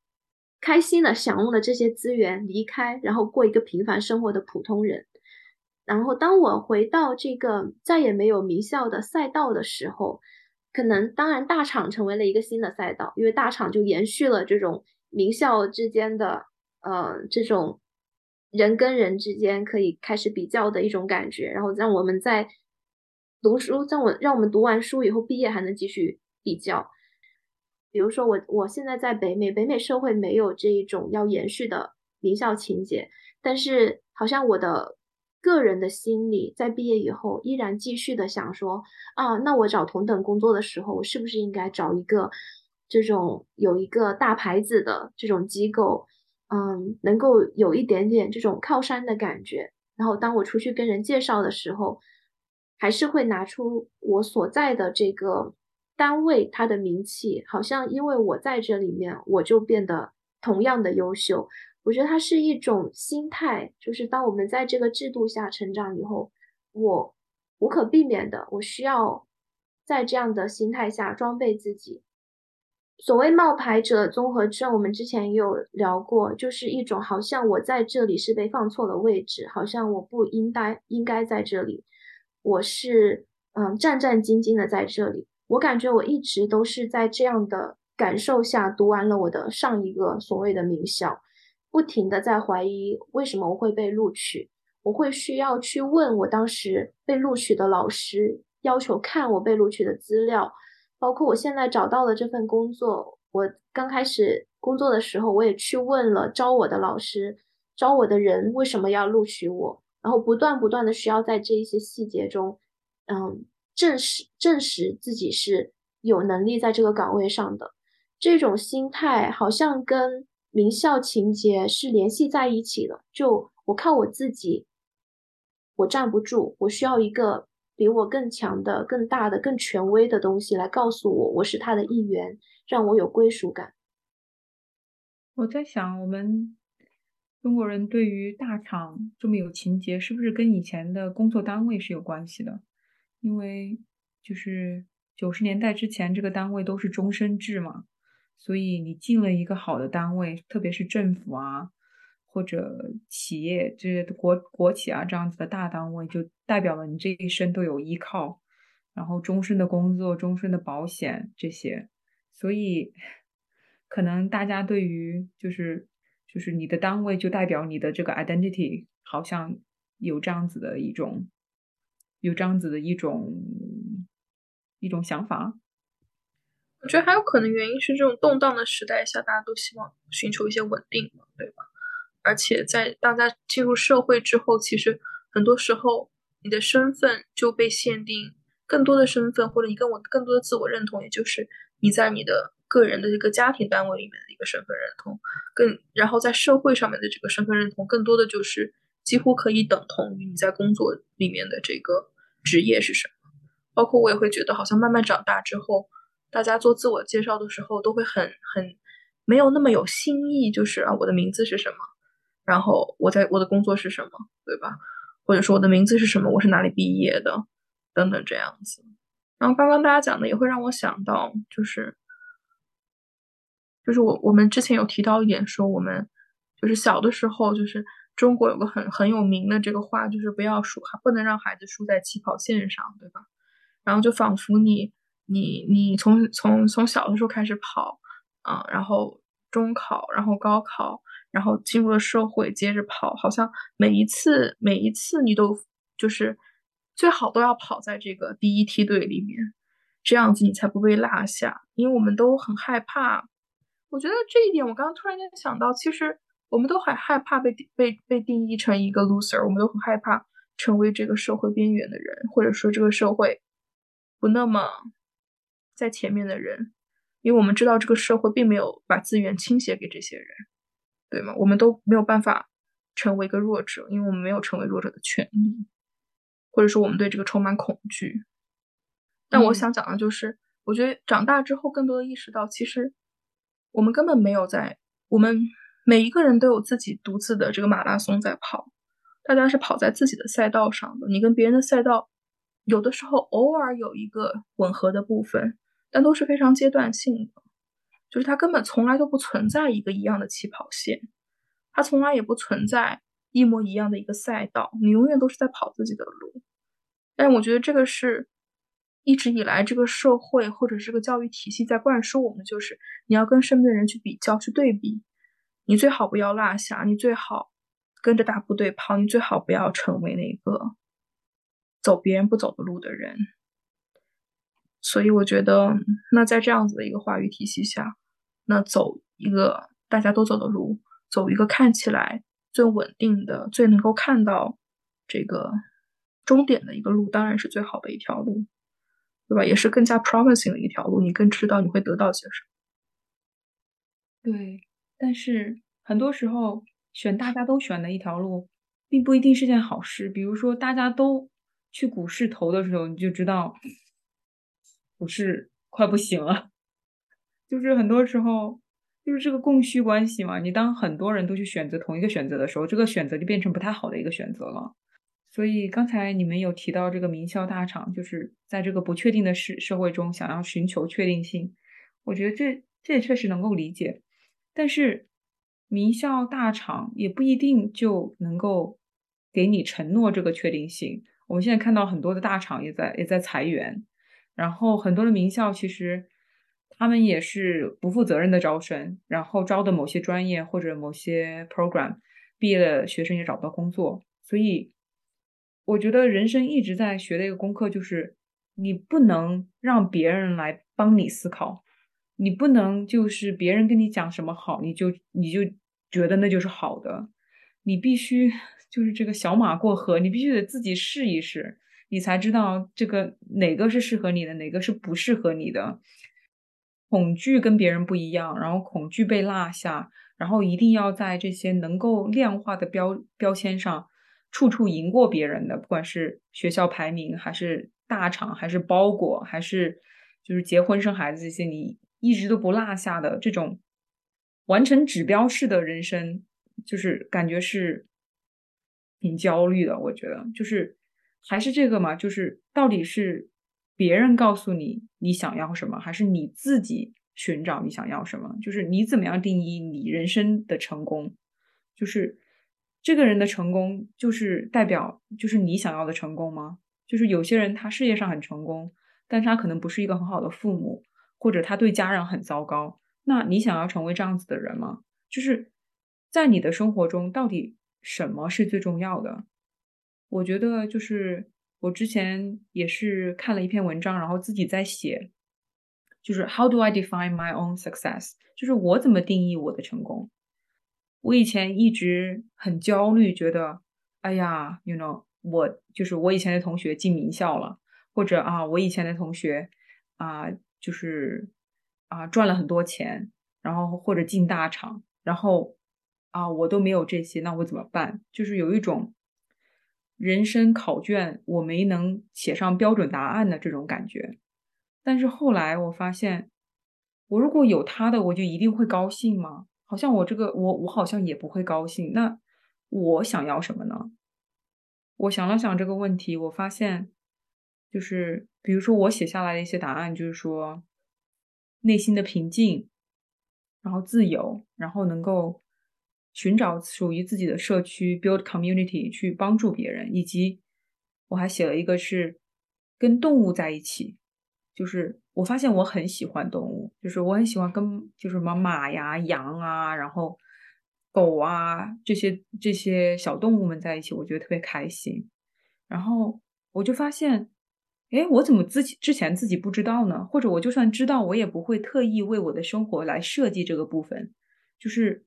开心的享用了这些资源，离开然后过一个平凡生活的普通人。然后当我回到这个再也没有名校的赛道的时候，可能当然大厂成为了一个新的赛道，因为大厂就延续了这种名校之间的呃这种。人跟人之间可以开始比较的一种感觉，然后让我们在读书，让我让我们读完书以后毕业还能继续比较。比如说我我现在在北美，北美社会没有这一种要延续的名校情节，但是好像我的个人的心理在毕业以后依然继续的想说啊，那我找同等工作的时候，我是不是应该找一个这种有一个大牌子的这种机构？嗯，能够有一点点这种靠山的感觉。然后当我出去跟人介绍的时候，还是会拿出我所在的这个单位它的名气，好像因为我在这里面，我就变得同样的优秀。我觉得它是一种心态，就是当我们在这个制度下成长以后，我无可避免的，我需要在这样的心态下装备自己。所谓冒牌者综合症，我们之前也有聊过，就是一种好像我在这里是被放错了位置，好像我不应该应该在这里，我是嗯战战兢兢的在这里。我感觉我一直都是在这样的感受下读完了我的上一个所谓的名校，不停的在怀疑为什么我会被录取，我会需要去问我当时被录取的老师，要求看我被录取的资料。包括我现在找到了这份工作，我刚开始工作的时候，我也去问了招我的老师，招我的人为什么要录取我，然后不断不断的需要在这一些细节中，嗯，证实证实自己是有能力在这个岗位上的，这种心态好像跟名校情节是联系在一起的。就我靠我自己，我站不住，我需要一个。比我更强的、更大的、更权威的东西来告诉我，我是他的一员，让我有归属感。我在想，我们中国人对于大厂这么有情节，是不是跟以前的工作单位是有关系的？因为就是九十年代之前，这个单位都是终身制嘛，所以你进了一个好的单位，特别是政府啊。或者企业这些国国企啊这样子的大单位，就代表了你这一生都有依靠，然后终身的工作、终身的保险这些，所以可能大家对于就是就是你的单位就代表你的这个 identity，好像有这样子的一种有这样子的一种一种想法。我觉得还有可能原因是这种动荡的时代下，大家都希望寻求一些稳定，对吧？而且在大家进入社会之后，其实很多时候你的身份就被限定，更多的身份或者你跟我更多的自我认同，也就是你在你的个人的这个家庭单位里面的一个身份认同，更然后在社会上面的这个身份认同，更多的就是几乎可以等同于你在工作里面的这个职业是什么。包括我也会觉得，好像慢慢长大之后，大家做自我介绍的时候都会很很没有那么有新意，就是啊，我的名字是什么。然后我在我的工作是什么，对吧？或者说我的名字是什么？我是哪里毕业的？等等这样子。然后刚刚大家讲的也会让我想到，就是就是我我们之前有提到一点，说我们就是小的时候，就是中国有个很很有名的这个话，就是不要输，不能让孩子输在起跑线上，对吧？然后就仿佛你你你从从从小的时候开始跑啊，然后中考，然后高考。然后进入了社会，接着跑，好像每一次每一次你都就是最好都要跑在这个第一梯队里面。这样子你才不被落下，因为我们都很害怕。我觉得这一点，我刚刚突然间想到，其实我们都很害怕被被被定义成一个 loser，我们都很害怕成为这个社会边缘的人，或者说这个社会不那么在前面的人，因为我们知道这个社会并没有把资源倾斜给这些人，对吗？我们都没有办法成为一个弱者，因为我们没有成为弱者的权利，或者说我们对这个充满恐惧。但我想讲的就是，我觉得长大之后，更多的意识到，其实我们根本没有在，我们每一个人都有自己独自的这个马拉松在跑，大家是跑在自己的赛道上的。你跟别人的赛道，有的时候偶尔有一个吻合的部分，但都是非常阶段性的，就是它根本从来都不存在一个一样的起跑线，它从来也不存在一模一样的一个赛道，你永远都是在跑自己的路。但我觉得这个是。一直以来，这个社会或者这个教育体系在灌输我们，就是你要跟身边的人去比较、去对比，你最好不要落下，你最好跟着大部队跑，你最好不要成为那个走别人不走的路的人。所以，我觉得，那在这样子的一个话语体系下，那走一个大家都走的路，走一个看起来最稳定的、最能够看到这个终点的一个路，当然是最好的一条路。对吧？也是更加 promising 的一条路，你更知道你会得到些什么。对，但是很多时候选大家都选的一条路，并不一定是件好事。比如说，大家都去股市投的时候，你就知道不是快不行了。就是很多时候，就是这个供需关系嘛。你当很多人都去选择同一个选择的时候，这个选择就变成不太好的一个选择了。所以刚才你们有提到这个名校大厂，就是在这个不确定的社社会中想要寻求确定性，我觉得这这也确实能够理解。但是名校大厂也不一定就能够给你承诺这个确定性。我们现在看到很多的大厂也在也在裁员，然后很多的名校其实他们也是不负责任的招生，然后招的某些专业或者某些 program 毕业的学生也找不到工作，所以。我觉得人生一直在学的一个功课就是，你不能让别人来帮你思考，你不能就是别人跟你讲什么好，你就你就觉得那就是好的，你必须 就是这个小马过河，你必须得自己试一试，你才知道这个哪个是适合你的，哪个是不适合你的。恐惧跟别人不一样，然后恐惧被落下，然后一定要在这些能够量化的标标签上。处处赢过别人的，不管是学校排名，还是大厂，还是包裹，还是就是结婚生孩子这些，你一直都不落下的这种完成指标式的人生，就是感觉是挺焦虑的。我觉得就是还是这个嘛，就是到底是别人告诉你你想要什么，还是你自己寻找你想要什么？就是你怎么样定义你人生的成功？就是。这个人的成功就是代表就是你想要的成功吗？就是有些人他事业上很成功，但是他可能不是一个很好的父母，或者他对家人很糟糕。那你想要成为这样子的人吗？就是在你的生活中，到底什么是最重要的？我觉得就是我之前也是看了一篇文章，然后自己在写，就是 How do I define my own success？就是我怎么定义我的成功？我以前一直很焦虑，觉得，哎呀，you know，我就是我以前的同学进名校了，或者啊，我以前的同学啊，就是啊赚了很多钱，然后或者进大厂，然后啊我都没有这些，那我怎么办？就是有一种人生考卷我没能写上标准答案的这种感觉。但是后来我发现，我如果有他的，我就一定会高兴吗？好像我这个我我好像也不会高兴。那我想要什么呢？我想了想这个问题，我发现就是比如说我写下来的一些答案，就是说内心的平静，然后自由，然后能够寻找属于自己的社区，build community，去帮助别人，以及我还写了一个是跟动物在一起，就是。我发现我很喜欢动物，就是我很喜欢跟就是什么马呀、羊啊，然后狗啊这些这些小动物们在一起，我觉得特别开心。然后我就发现，哎，我怎么自己之前自己不知道呢？或者我就算知道，我也不会特意为我的生活来设计这个部分。就是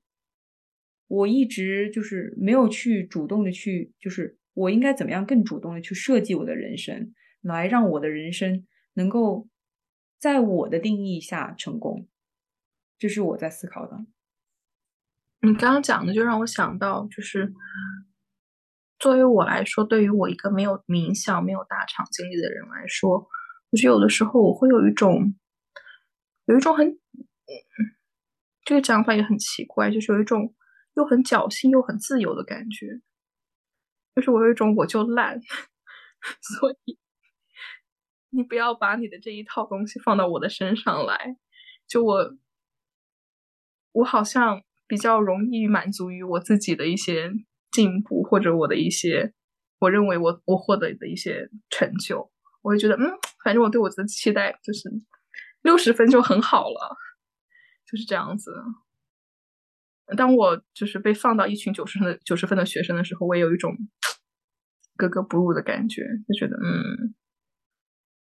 我一直就是没有去主动的去，就是我应该怎么样更主动的去设计我的人生，来让我的人生能够在我的定义下成功。这是我在思考的。你刚刚讲的就让我想到，就是作为我来说，对于我一个没有名校、没有大厂经历的人来说，我觉得有的时候我会有一种，有一种很，这个讲法也很奇怪，就是有一种又很侥幸又很自由的感觉，就是我有一种我就烂，所以你不要把你的这一套东西放到我的身上来，就我，我好像。比较容易满足于我自己的一些进步，或者我的一些我认为我我获得的一些成就，我会觉得嗯，反正我对我的期待就是六十分就很好了，就是这样子。当我就是被放到一群九十分的九十分的学生的时候，我也有一种格格不入的感觉，就觉得嗯，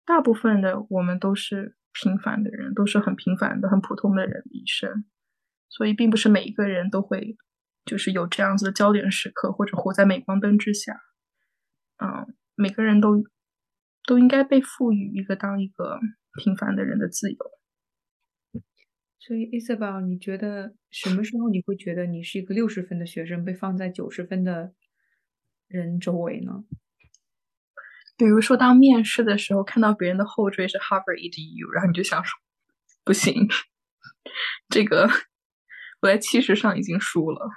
大部分的我们都是平凡的人，都是很平凡的、很普通的人一生。所以，并不是每一个人都会，就是有这样子的焦点时刻，或者活在镁光灯之下。嗯，每个人都都应该被赋予一个当一个平凡的人的自由。所以，Isabel，你觉得什么时候你会觉得你是一个六十分的学生被放在九十分的人周围呢？比如说，当面试的时候看到别人的后缀是 Harvard EDU，然后你就想说，不行，这个。我在气势上已经输了。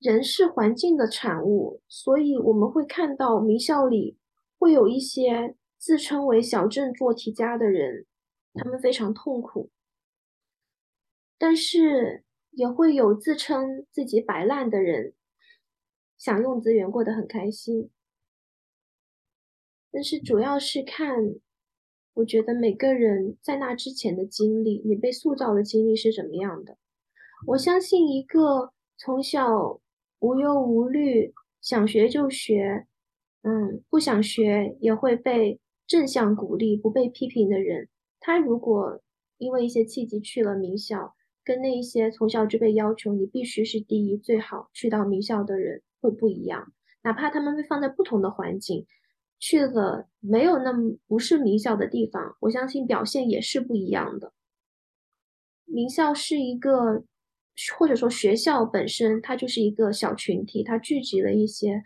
人是环境的产物，所以我们会看到名校里会有一些自称为小镇做题家的人，他们非常痛苦；但是也会有自称自己摆烂的人，享用资源过得很开心。但是主要是看，我觉得每个人在那之前的经历，你被塑造的经历是怎么样的。我相信一个从小无忧无虑、想学就学，嗯，不想学也会被正向鼓励、不被批评的人，他如果因为一些契机去了名校，跟那一些从小就被要求你必须是第一、最好去到名校的人会不一样。哪怕他们被放在不同的环境，去了没有那么不是名校的地方，我相信表现也是不一样的。名校是一个。或者说学校本身它就是一个小群体，它聚集了一些，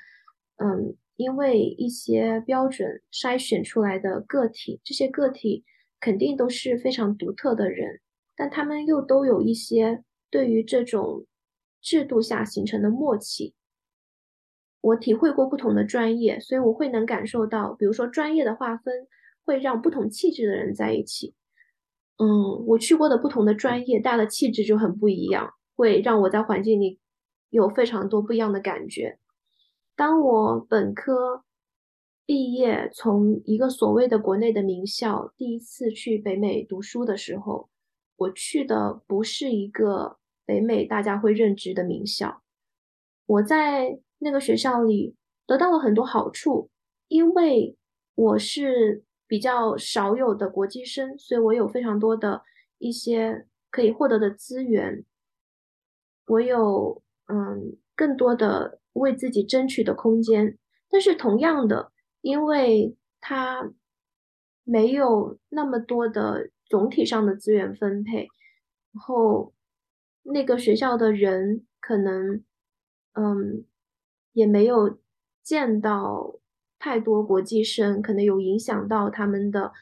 嗯，因为一些标准筛选出来的个体，这些个体肯定都是非常独特的人，但他们又都有一些对于这种制度下形成的默契。我体会过不同的专业，所以我会能感受到，比如说专业的划分会让不同气质的人在一起。嗯，我去过的不同的专业，大家的气质就很不一样。会让我在环境里有非常多不一样的感觉。当我本科毕业，从一个所谓的国内的名校第一次去北美读书的时候，我去的不是一个北美大家会认知的名校。我在那个学校里得到了很多好处，因为我是比较少有的国际生，所以我有非常多的一些可以获得的资源。我有嗯更多的为自己争取的空间，但是同样的，因为它没有那么多的总体上的资源分配，然后那个学校的人可能嗯也没有见到太多国际生，可能有影响到他们的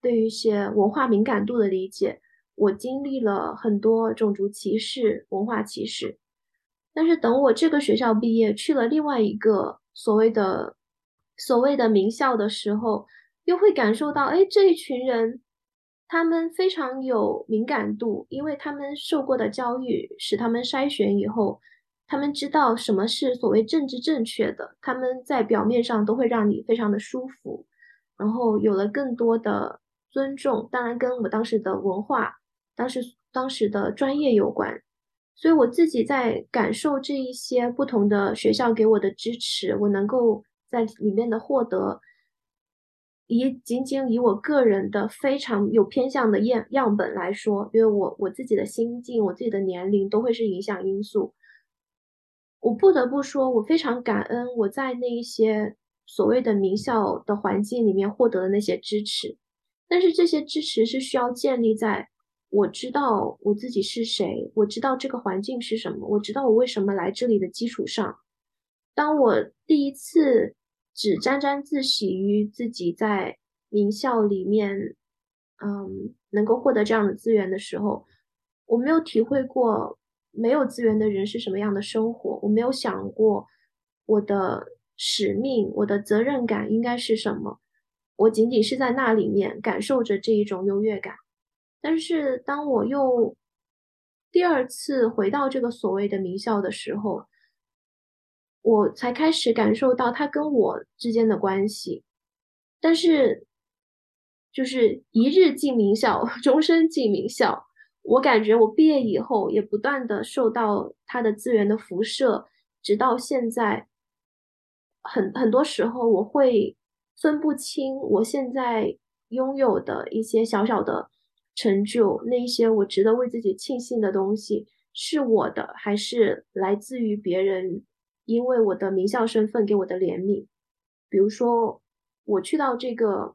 对于一些文化敏感度的理解。我经历了很多种族歧视、文化歧视，但是等我这个学校毕业，去了另外一个所谓的所谓的名校的时候，又会感受到，哎，这一群人，他们非常有敏感度，因为他们受过的教育使他们筛选以后，他们知道什么是所谓政治正确的，他们在表面上都会让你非常的舒服，然后有了更多的尊重，当然跟我当时的文化。当时当时的专业有关，所以我自己在感受这一些不同的学校给我的支持，我能够在里面的获得，以仅仅以我个人的非常有偏向的样样本来说，因为我我自己的心境、我自己的年龄都会是影响因素。我不得不说，我非常感恩我在那一些所谓的名校的环境里面获得的那些支持，但是这些支持是需要建立在我知道我自己是谁，我知道这个环境是什么，我知道我为什么来这里的基础上。当我第一次只沾沾自喜于自己在名校里面，嗯，能够获得这样的资源的时候，我没有体会过。没有资源的人是什么样的生活？我没有想过我的使命、我的责任感应该是什么。我仅仅是在那里面感受着这一种优越感。但是当我又第二次回到这个所谓的名校的时候，我才开始感受到他跟我之间的关系。但是，就是一日进名校，终身进名校。我感觉我毕业以后也不断的受到他的资源的辐射，直到现在，很很多时候我会分不清我现在拥有的一些小小的成就，那一些我值得为自己庆幸的东西是我的，还是来自于别人，因为我的名校身份给我的怜悯。比如说，我去到这个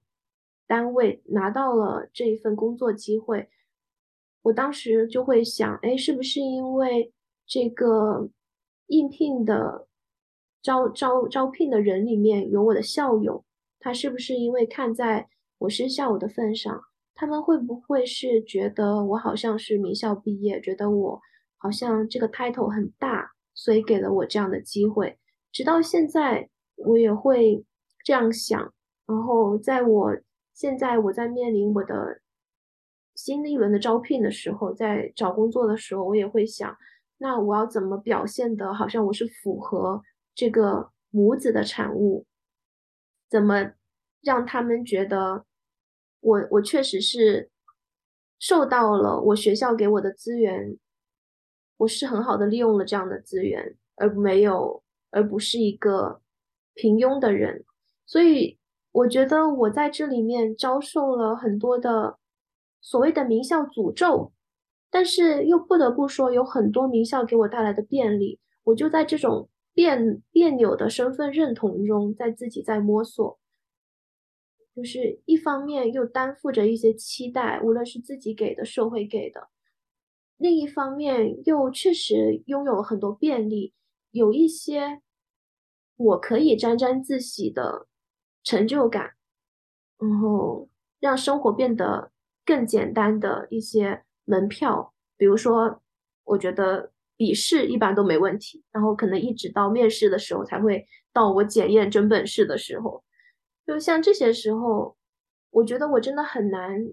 单位拿到了这一份工作机会。我当时就会想，哎，是不是因为这个应聘的招招招聘的人里面有我的校友？他是不是因为看在我是校友的份上，他们会不会是觉得我好像是名校毕业，觉得我好像这个 title 很大，所以给了我这样的机会？直到现在，我也会这样想。然后，在我现在我在面临我的。新的一轮的招聘的时候，在找工作的时候，我也会想，那我要怎么表现的，好像我是符合这个母子的产物？怎么让他们觉得我我确实是受到了我学校给我的资源，我是很好的利用了这样的资源，而没有而不是一个平庸的人。所以我觉得我在这里面遭受了很多的。所谓的名校诅咒，但是又不得不说，有很多名校给我带来的便利。我就在这种别别扭的身份认同中，在自己在摸索，就是一方面又担负着一些期待，无论是自己给的、社会给的；另一方面又确实拥有了很多便利，有一些我可以沾沾自喜的成就感，然后让生活变得。更简单的一些门票，比如说，我觉得笔试一般都没问题，然后可能一直到面试的时候才会到我检验真本事的时候，就像这些时候，我觉得我真的很难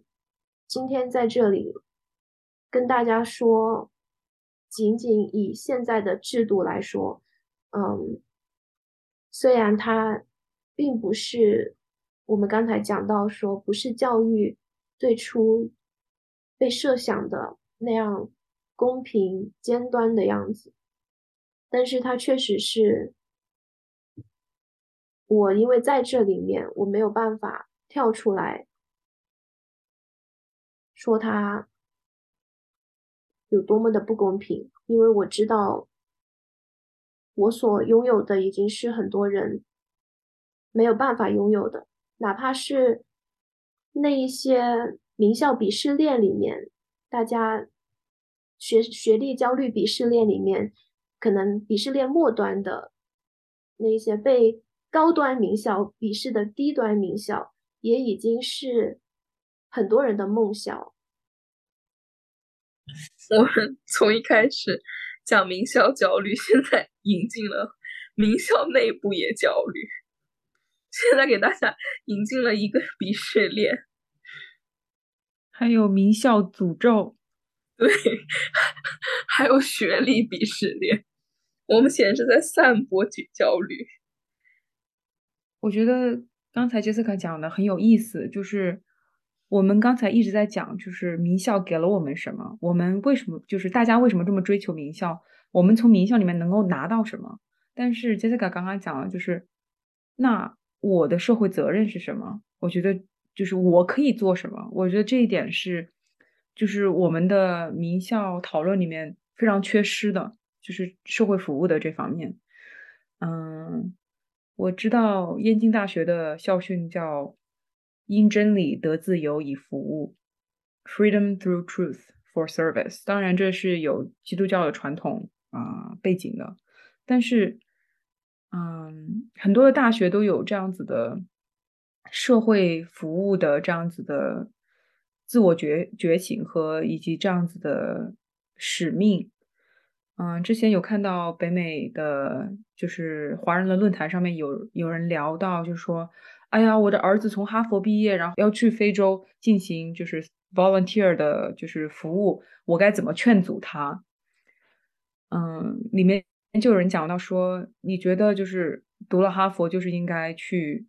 今天在这里跟大家说，仅仅以现在的制度来说，嗯，虽然它并不是我们刚才讲到说不是教育。最初被设想的那样公平尖端的样子，但是它确实是我，因为在这里面我没有办法跳出来说它有多么的不公平，因为我知道我所拥有的已经是很多人没有办法拥有的，哪怕是。那一些名校鄙视链里面，大家学学历焦虑鄙视链里面，可能鄙视链末端的那一些被高端名校鄙视的低端名校，也已经是很多人的梦想。我们从一开始讲名校焦虑，现在引进了名校内部也焦虑。现在给大家引进了一个 鄙视链，还有名校诅咒，对，还有学历鄙视链。我们显然是在散播焦焦虑。我觉得刚才杰斯卡讲的很有意思，就是我们刚才一直在讲，就是名校给了我们什么，我们为什么就是大家为什么这么追求名校，我们从名校里面能够拿到什么？但是杰斯卡刚刚讲了，就是那。我的社会责任是什么？我觉得就是我可以做什么？我觉得这一点是，就是我们的名校讨论里面非常缺失的，就是社会服务的这方面。嗯，我知道燕京大学的校训叫“因真理得自由以服务 ”，Freedom through truth for service。当然，这是有基督教的传统啊背景的，但是，嗯，很多的大学都有这样子的。社会服务的这样子的自我觉觉醒和以及这样子的使命，嗯，之前有看到北美的就是华人的论坛上面有有人聊到，就是说，哎呀，我的儿子从哈佛毕业，然后要去非洲进行就是 volunteer 的，就是服务，我该怎么劝阻他？嗯，里面就有人讲到说，你觉得就是读了哈佛就是应该去。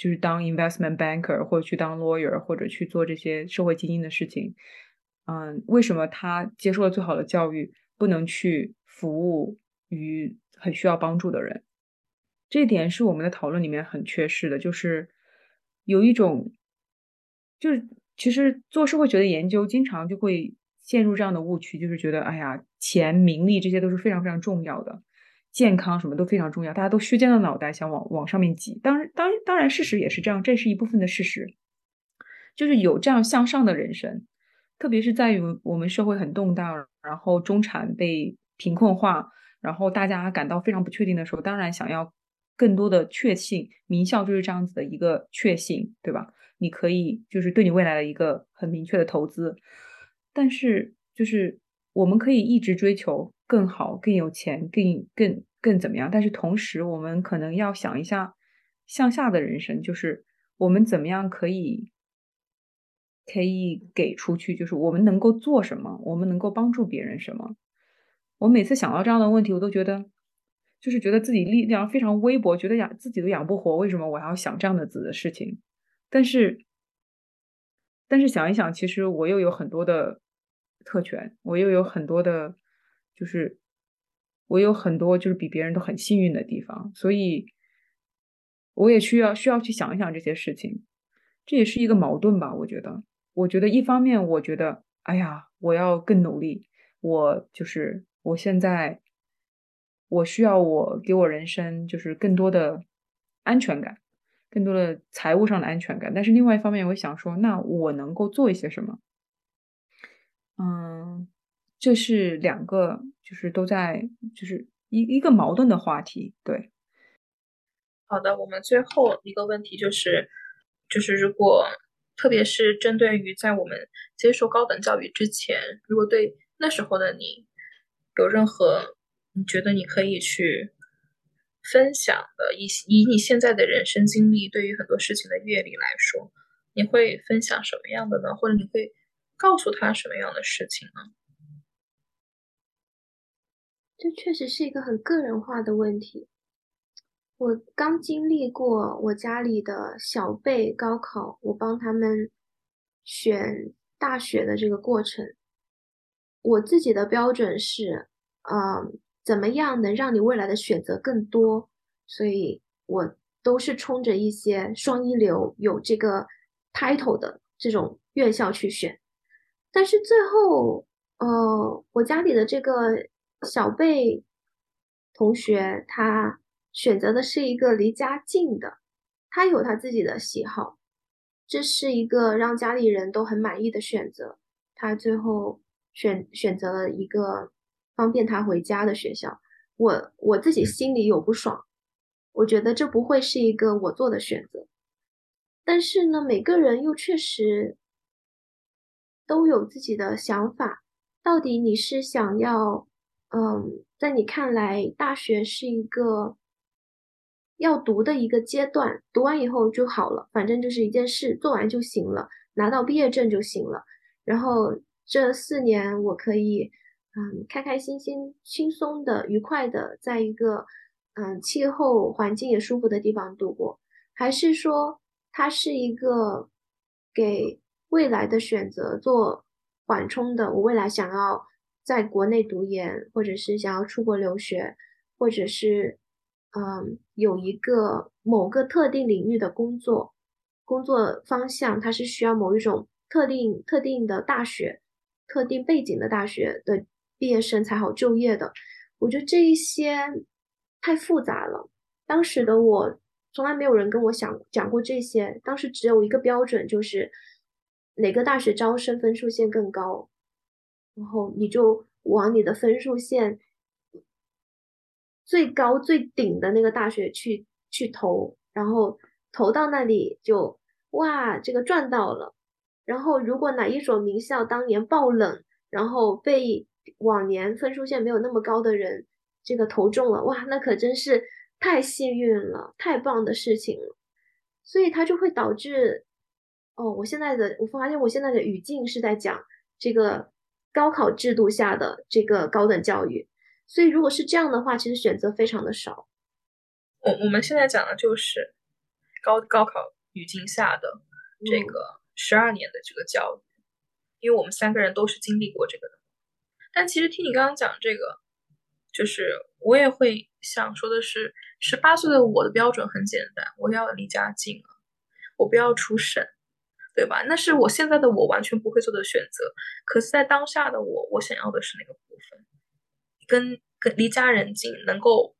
就是当 investment banker 或者去当 lawyer 或者去做这些社会精英的事情，嗯，为什么他接受了最好的教育，不能去服务于很需要帮助的人？这点是我们的讨论里面很缺失的，就是有一种，就是其实做社会学的研究，经常就会陷入这样的误区，就是觉得，哎呀，钱、名利这些都是非常非常重要的。健康什么都非常重要，大家都削尖了脑袋想往往上面挤。当然，当当然，事实也是这样，这是一部分的事实。就是有这样向上的人生，特别是在于我们社会很动荡，然后中产被贫困化，然后大家感到非常不确定的时候，当然想要更多的确信。名校就是这样子的一个确信，对吧？你可以就是对你未来的一个很明确的投资。但是，就是我们可以一直追求。更好、更有钱、更更更怎么样？但是同时，我们可能要想一下向下的人生，就是我们怎么样可以可以给出去，就是我们能够做什么，我们能够帮助别人什么？我每次想到这样的问题，我都觉得就是觉得自己力量非常微薄，觉得养自己都养不活，为什么我还要想这样的子的事情？但是但是想一想，其实我又有很多的特权，我又有很多的。就是我有很多就是比别人都很幸运的地方，所以我也需要需要去想一想这些事情，这也是一个矛盾吧？我觉得，我觉得一方面我觉得，哎呀，我要更努力，我就是我现在我需要我给我人生就是更多的安全感，更多的财务上的安全感。但是另外一方面，我想说，那我能够做一些什么？嗯。这是两个，就是都在，就是一一个矛盾的话题。对，好的，我们最后一个问题就是，就是如果，特别是针对于在我们接受高等教育之前，如果对那时候的你有任何你觉得你可以去分享的，以以你现在的人生经历，对于很多事情的阅历来说，你会分享什么样的呢？或者你会告诉他什么样的事情呢？这确实是一个很个人化的问题。我刚经历过我家里的小辈高考，我帮他们选大学的这个过程。我自己的标准是，嗯，怎么样能让你未来的选择更多？所以我都是冲着一些双一流、有这个 title 的这种院校去选。但是最后，呃，我家里的这个。小贝同学，他选择的是一个离家近的，他有他自己的喜好，这是一个让家里人都很满意的选择。他最后选选择了一个方便他回家的学校，我我自己心里有不爽，我觉得这不会是一个我做的选择。但是呢，每个人又确实都有自己的想法，到底你是想要？嗯，在你看来，大学是一个要读的一个阶段，读完以后就好了，反正就是一件事，做完就行了，拿到毕业证就行了。然后这四年我可以，嗯，开开心心、轻松的、愉快的，在一个嗯气候环境也舒服的地方度过，还是说它是一个给未来的选择做缓冲的？我未来想要。在国内读研，或者是想要出国留学，或者是，嗯，有一个某个特定领域的工作，工作方向，它是需要某一种特定特定的大学、特定背景的大学的毕业生才好就业的。我觉得这一些太复杂了。当时的我从来没有人跟我想讲过这些，当时只有一个标准，就是哪个大学招生分数线更高，然后你就往你的分数线最高最顶的那个大学去去投，然后投到那里就哇，这个赚到了。然后如果哪一所名校当年爆冷，然后被往年分数线没有那么高的人这个投中了，哇，那可真是太幸运了，太棒的事情了。所以它就会导致，哦，我现在的我发现我现在的语境是在讲这个高考制度下的这个高等教育。所以如果是这样的话，其实选择非常的少。我我们现在讲的就是高高考语境下的这个十二年的这个教育，因为我们三个人都是经历过这个的。但其实听你刚刚讲这个，就是我也会想说的是，十八岁的我的标准很简单，我要离家近了，我不要出省，对吧？那是我现在的我完全不会做的选择。可是，在当下的我，我想要的是那个部分，跟跟离家人近，能够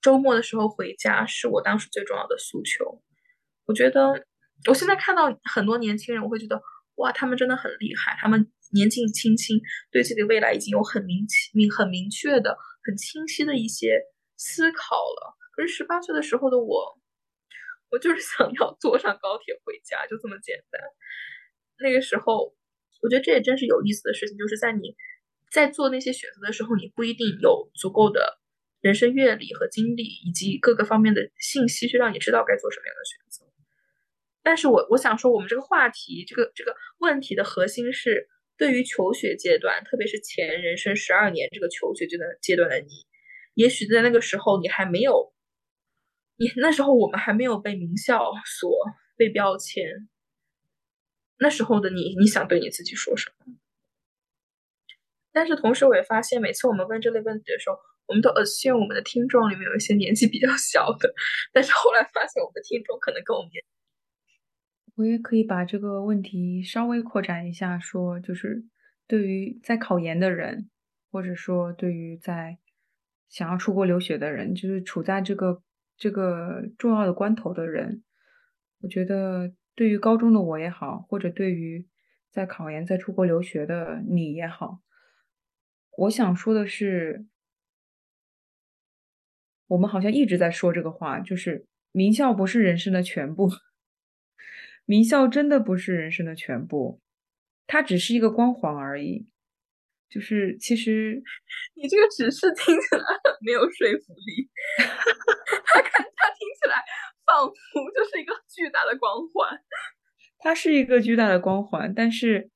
周末的时候回家，是我当时最重要的诉求。我觉得，我现在看到很多年轻人，我会觉得，哇，他们真的很厉害，他们。年纪轻轻，对自己的未来已经有很明明很明确的、很清晰的一些思考了。可是十八岁的时候的我，我就是想要坐上高铁回家，就这么简单。那个时候，我觉得这也真是有意思的事情，就是在你在做那些选择的时候，你不一定有足够的人生阅历和经历，以及各个方面的信息，去让你知道该做什么样的选择。但是我我想说，我们这个话题，这个这个问题的核心是。对于求学阶段，特别是前人生十二年这个求学阶段阶段的你，也许在那个时候你还没有，你那时候我们还没有被名校所被标签。那时候的你，你想对你自己说什么？但是同时我也发现，每次我们问这类问题的时候，我们都 assume 我们的听众里面有一些年纪比较小的，但是后来发现我们的听众可能跟我们年。我也可以把这个问题稍微扩展一下，说就是对于在考研的人，或者说对于在想要出国留学的人，就是处在这个这个重要的关头的人，我觉得对于高中的我也好，或者对于在考研在出国留学的你也好，我想说的是，我们好像一直在说这个话，就是名校不是人生的全部。名校真的不是人生的全部，它只是一个光环而已。就是其实 你这个只是听起来很没有说服力，他看他听起来仿佛就是一个巨大的光环。它是一个巨大的光环，但是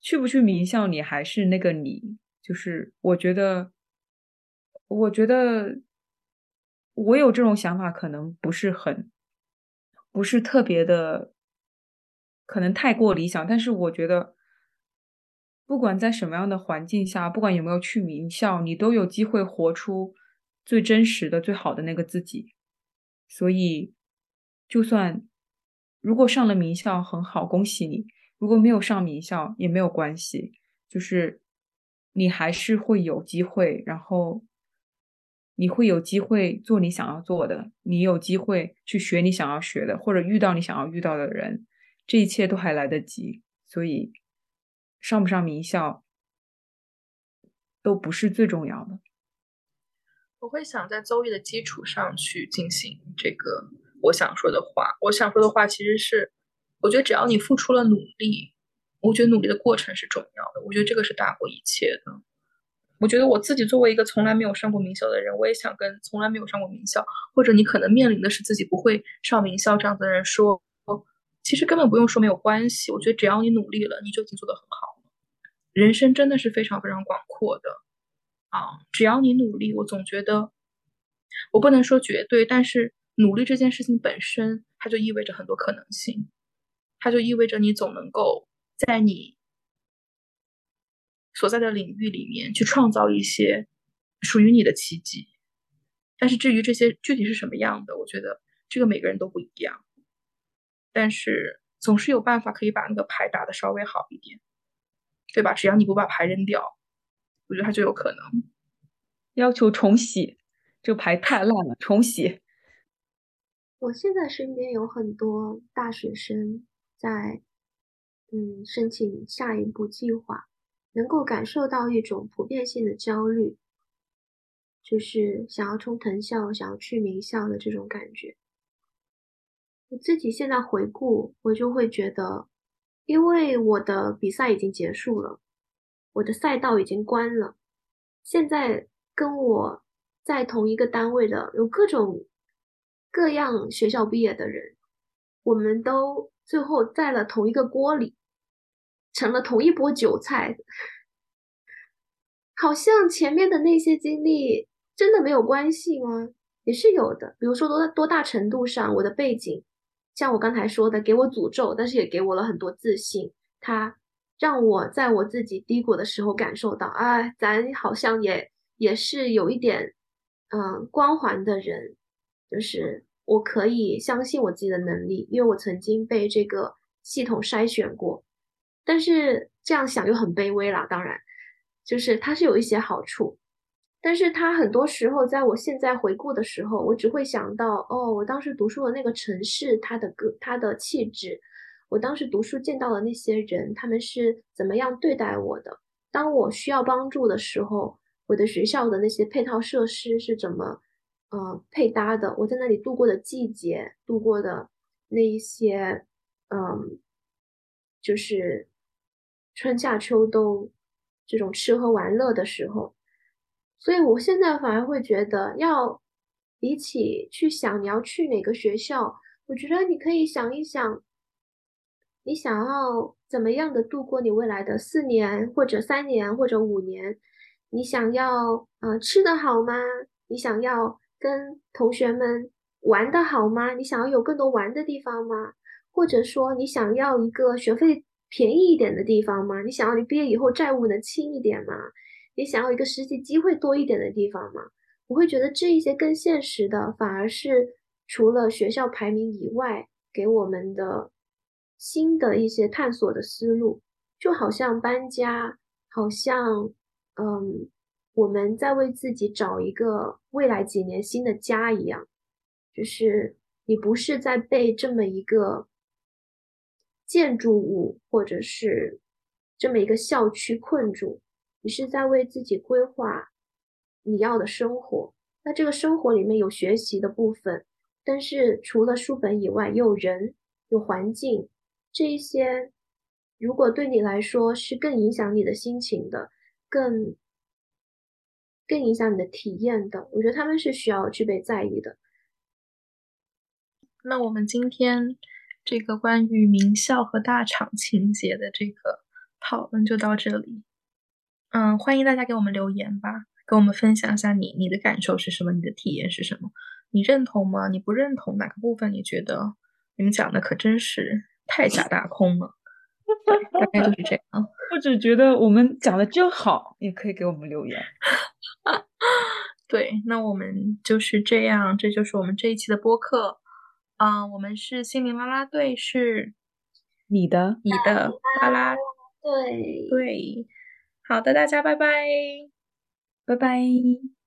去不去名校，你还是那个你。就是我觉得，我觉得我有这种想法，可能不是很，不是特别的。可能太过理想，但是我觉得，不管在什么样的环境下，不管有没有去名校，你都有机会活出最真实的、最好的那个自己。所以，就算如果上了名校很好，恭喜你；如果没有上名校也没有关系，就是你还是会有机会，然后你会有机会做你想要做的，你有机会去学你想要学的，或者遇到你想要遇到的人。这一切都还来得及，所以上不上名校都不是最重要的。我会想在邹毅的基础上去进行这个我想说的话。我想说的话其实是，我觉得只要你付出了努力，我觉得努力的过程是重要的。我觉得这个是大过一切的。我觉得我自己作为一个从来没有上过名校的人，我也想跟从来没有上过名校，或者你可能面临的是自己不会上名校这样的人说。其实根本不用说没有关系，我觉得只要你努力了，你就已经做得很好了。人生真的是非常非常广阔的啊！只要你努力，我总觉得我不能说绝对，但是努力这件事情本身，它就意味着很多可能性，它就意味着你总能够在你所在的领域里面去创造一些属于你的奇迹。但是至于这些具体是什么样的，我觉得这个每个人都不一样。但是总是有办法可以把那个牌打得稍微好一点，对吧？只要你不把牌扔掉，我觉得它就有可能。要求重洗，这个牌太烂了，重洗。我现在身边有很多大学生在，嗯，申请下一步计划，能够感受到一种普遍性的焦虑，就是想要冲藤校、想要去名校的这种感觉。我自己现在回顾，我就会觉得，因为我的比赛已经结束了，我的赛道已经关了，现在跟我在同一个单位的有各种。各样学校毕业的人，我们都最后在了同一个锅里，成了同一波韭菜。好像前面的那些经历真的没有关系吗？也是有的。比如说多多大程度上，我的背景，像我刚才说的，给我诅咒，但是也给我了很多自信。它让我在我自己低谷的时候感受到，啊，咱好像也也是有一点，嗯，光环的人。就是我可以相信我自己的能力，因为我曾经被这个系统筛选过。但是这样想又很卑微啦，当然，就是它是有一些好处，但是它很多时候在我现在回顾的时候，我只会想到，哦，我当时读书的那个城市，它的个它的气质，我当时读书见到的那些人，他们是怎么样对待我的？当我需要帮助的时候，我的学校的那些配套设施是怎么？呃，配搭的，我在那里度过的季节，度过的那一些，嗯，就是春夏秋冬这种吃喝玩乐的时候，所以我现在反而会觉得，要比起去想你要去哪个学校，我觉得你可以想一想，你想要怎么样的度过你未来的四年或者三年或者五年，你想要呃吃的好吗？你想要。跟同学们玩的好吗？你想要有更多玩的地方吗？或者说你想要一个学费便宜一点的地方吗？你想要你毕业以后债务能轻一点吗？你想要一个实习机会多一点的地方吗？我会觉得这一些更现实的，反而是除了学校排名以外，给我们的新的一些探索的思路，就好像搬家，好像嗯。我们在为自己找一个未来几年新的家一样，就是你不是在被这么一个建筑物或者是这么一个校区困住，你是在为自己规划你要的生活。那这个生活里面有学习的部分，但是除了书本以外，有人、有环境，这一些如果对你来说是更影响你的心情的，更。更影响你的体验的，我觉得他们是需要具备在意的。那我们今天这个关于名校和大厂情节的这个讨论就到这里。嗯，欢迎大家给我们留言吧，跟我们分享一下你你的感受是什么，你的体验是什么？你认同吗？你不认同哪个部分？你觉得你们讲的可真是太假大空了？大概就是这样。或者觉得我们讲的真好，也可以给我们留言。对，那我们就是这样，这就是我们这一期的播客。嗯，我们是心灵啦啦队，是你的你的啦啦队。对，好的，大家拜拜，拜拜。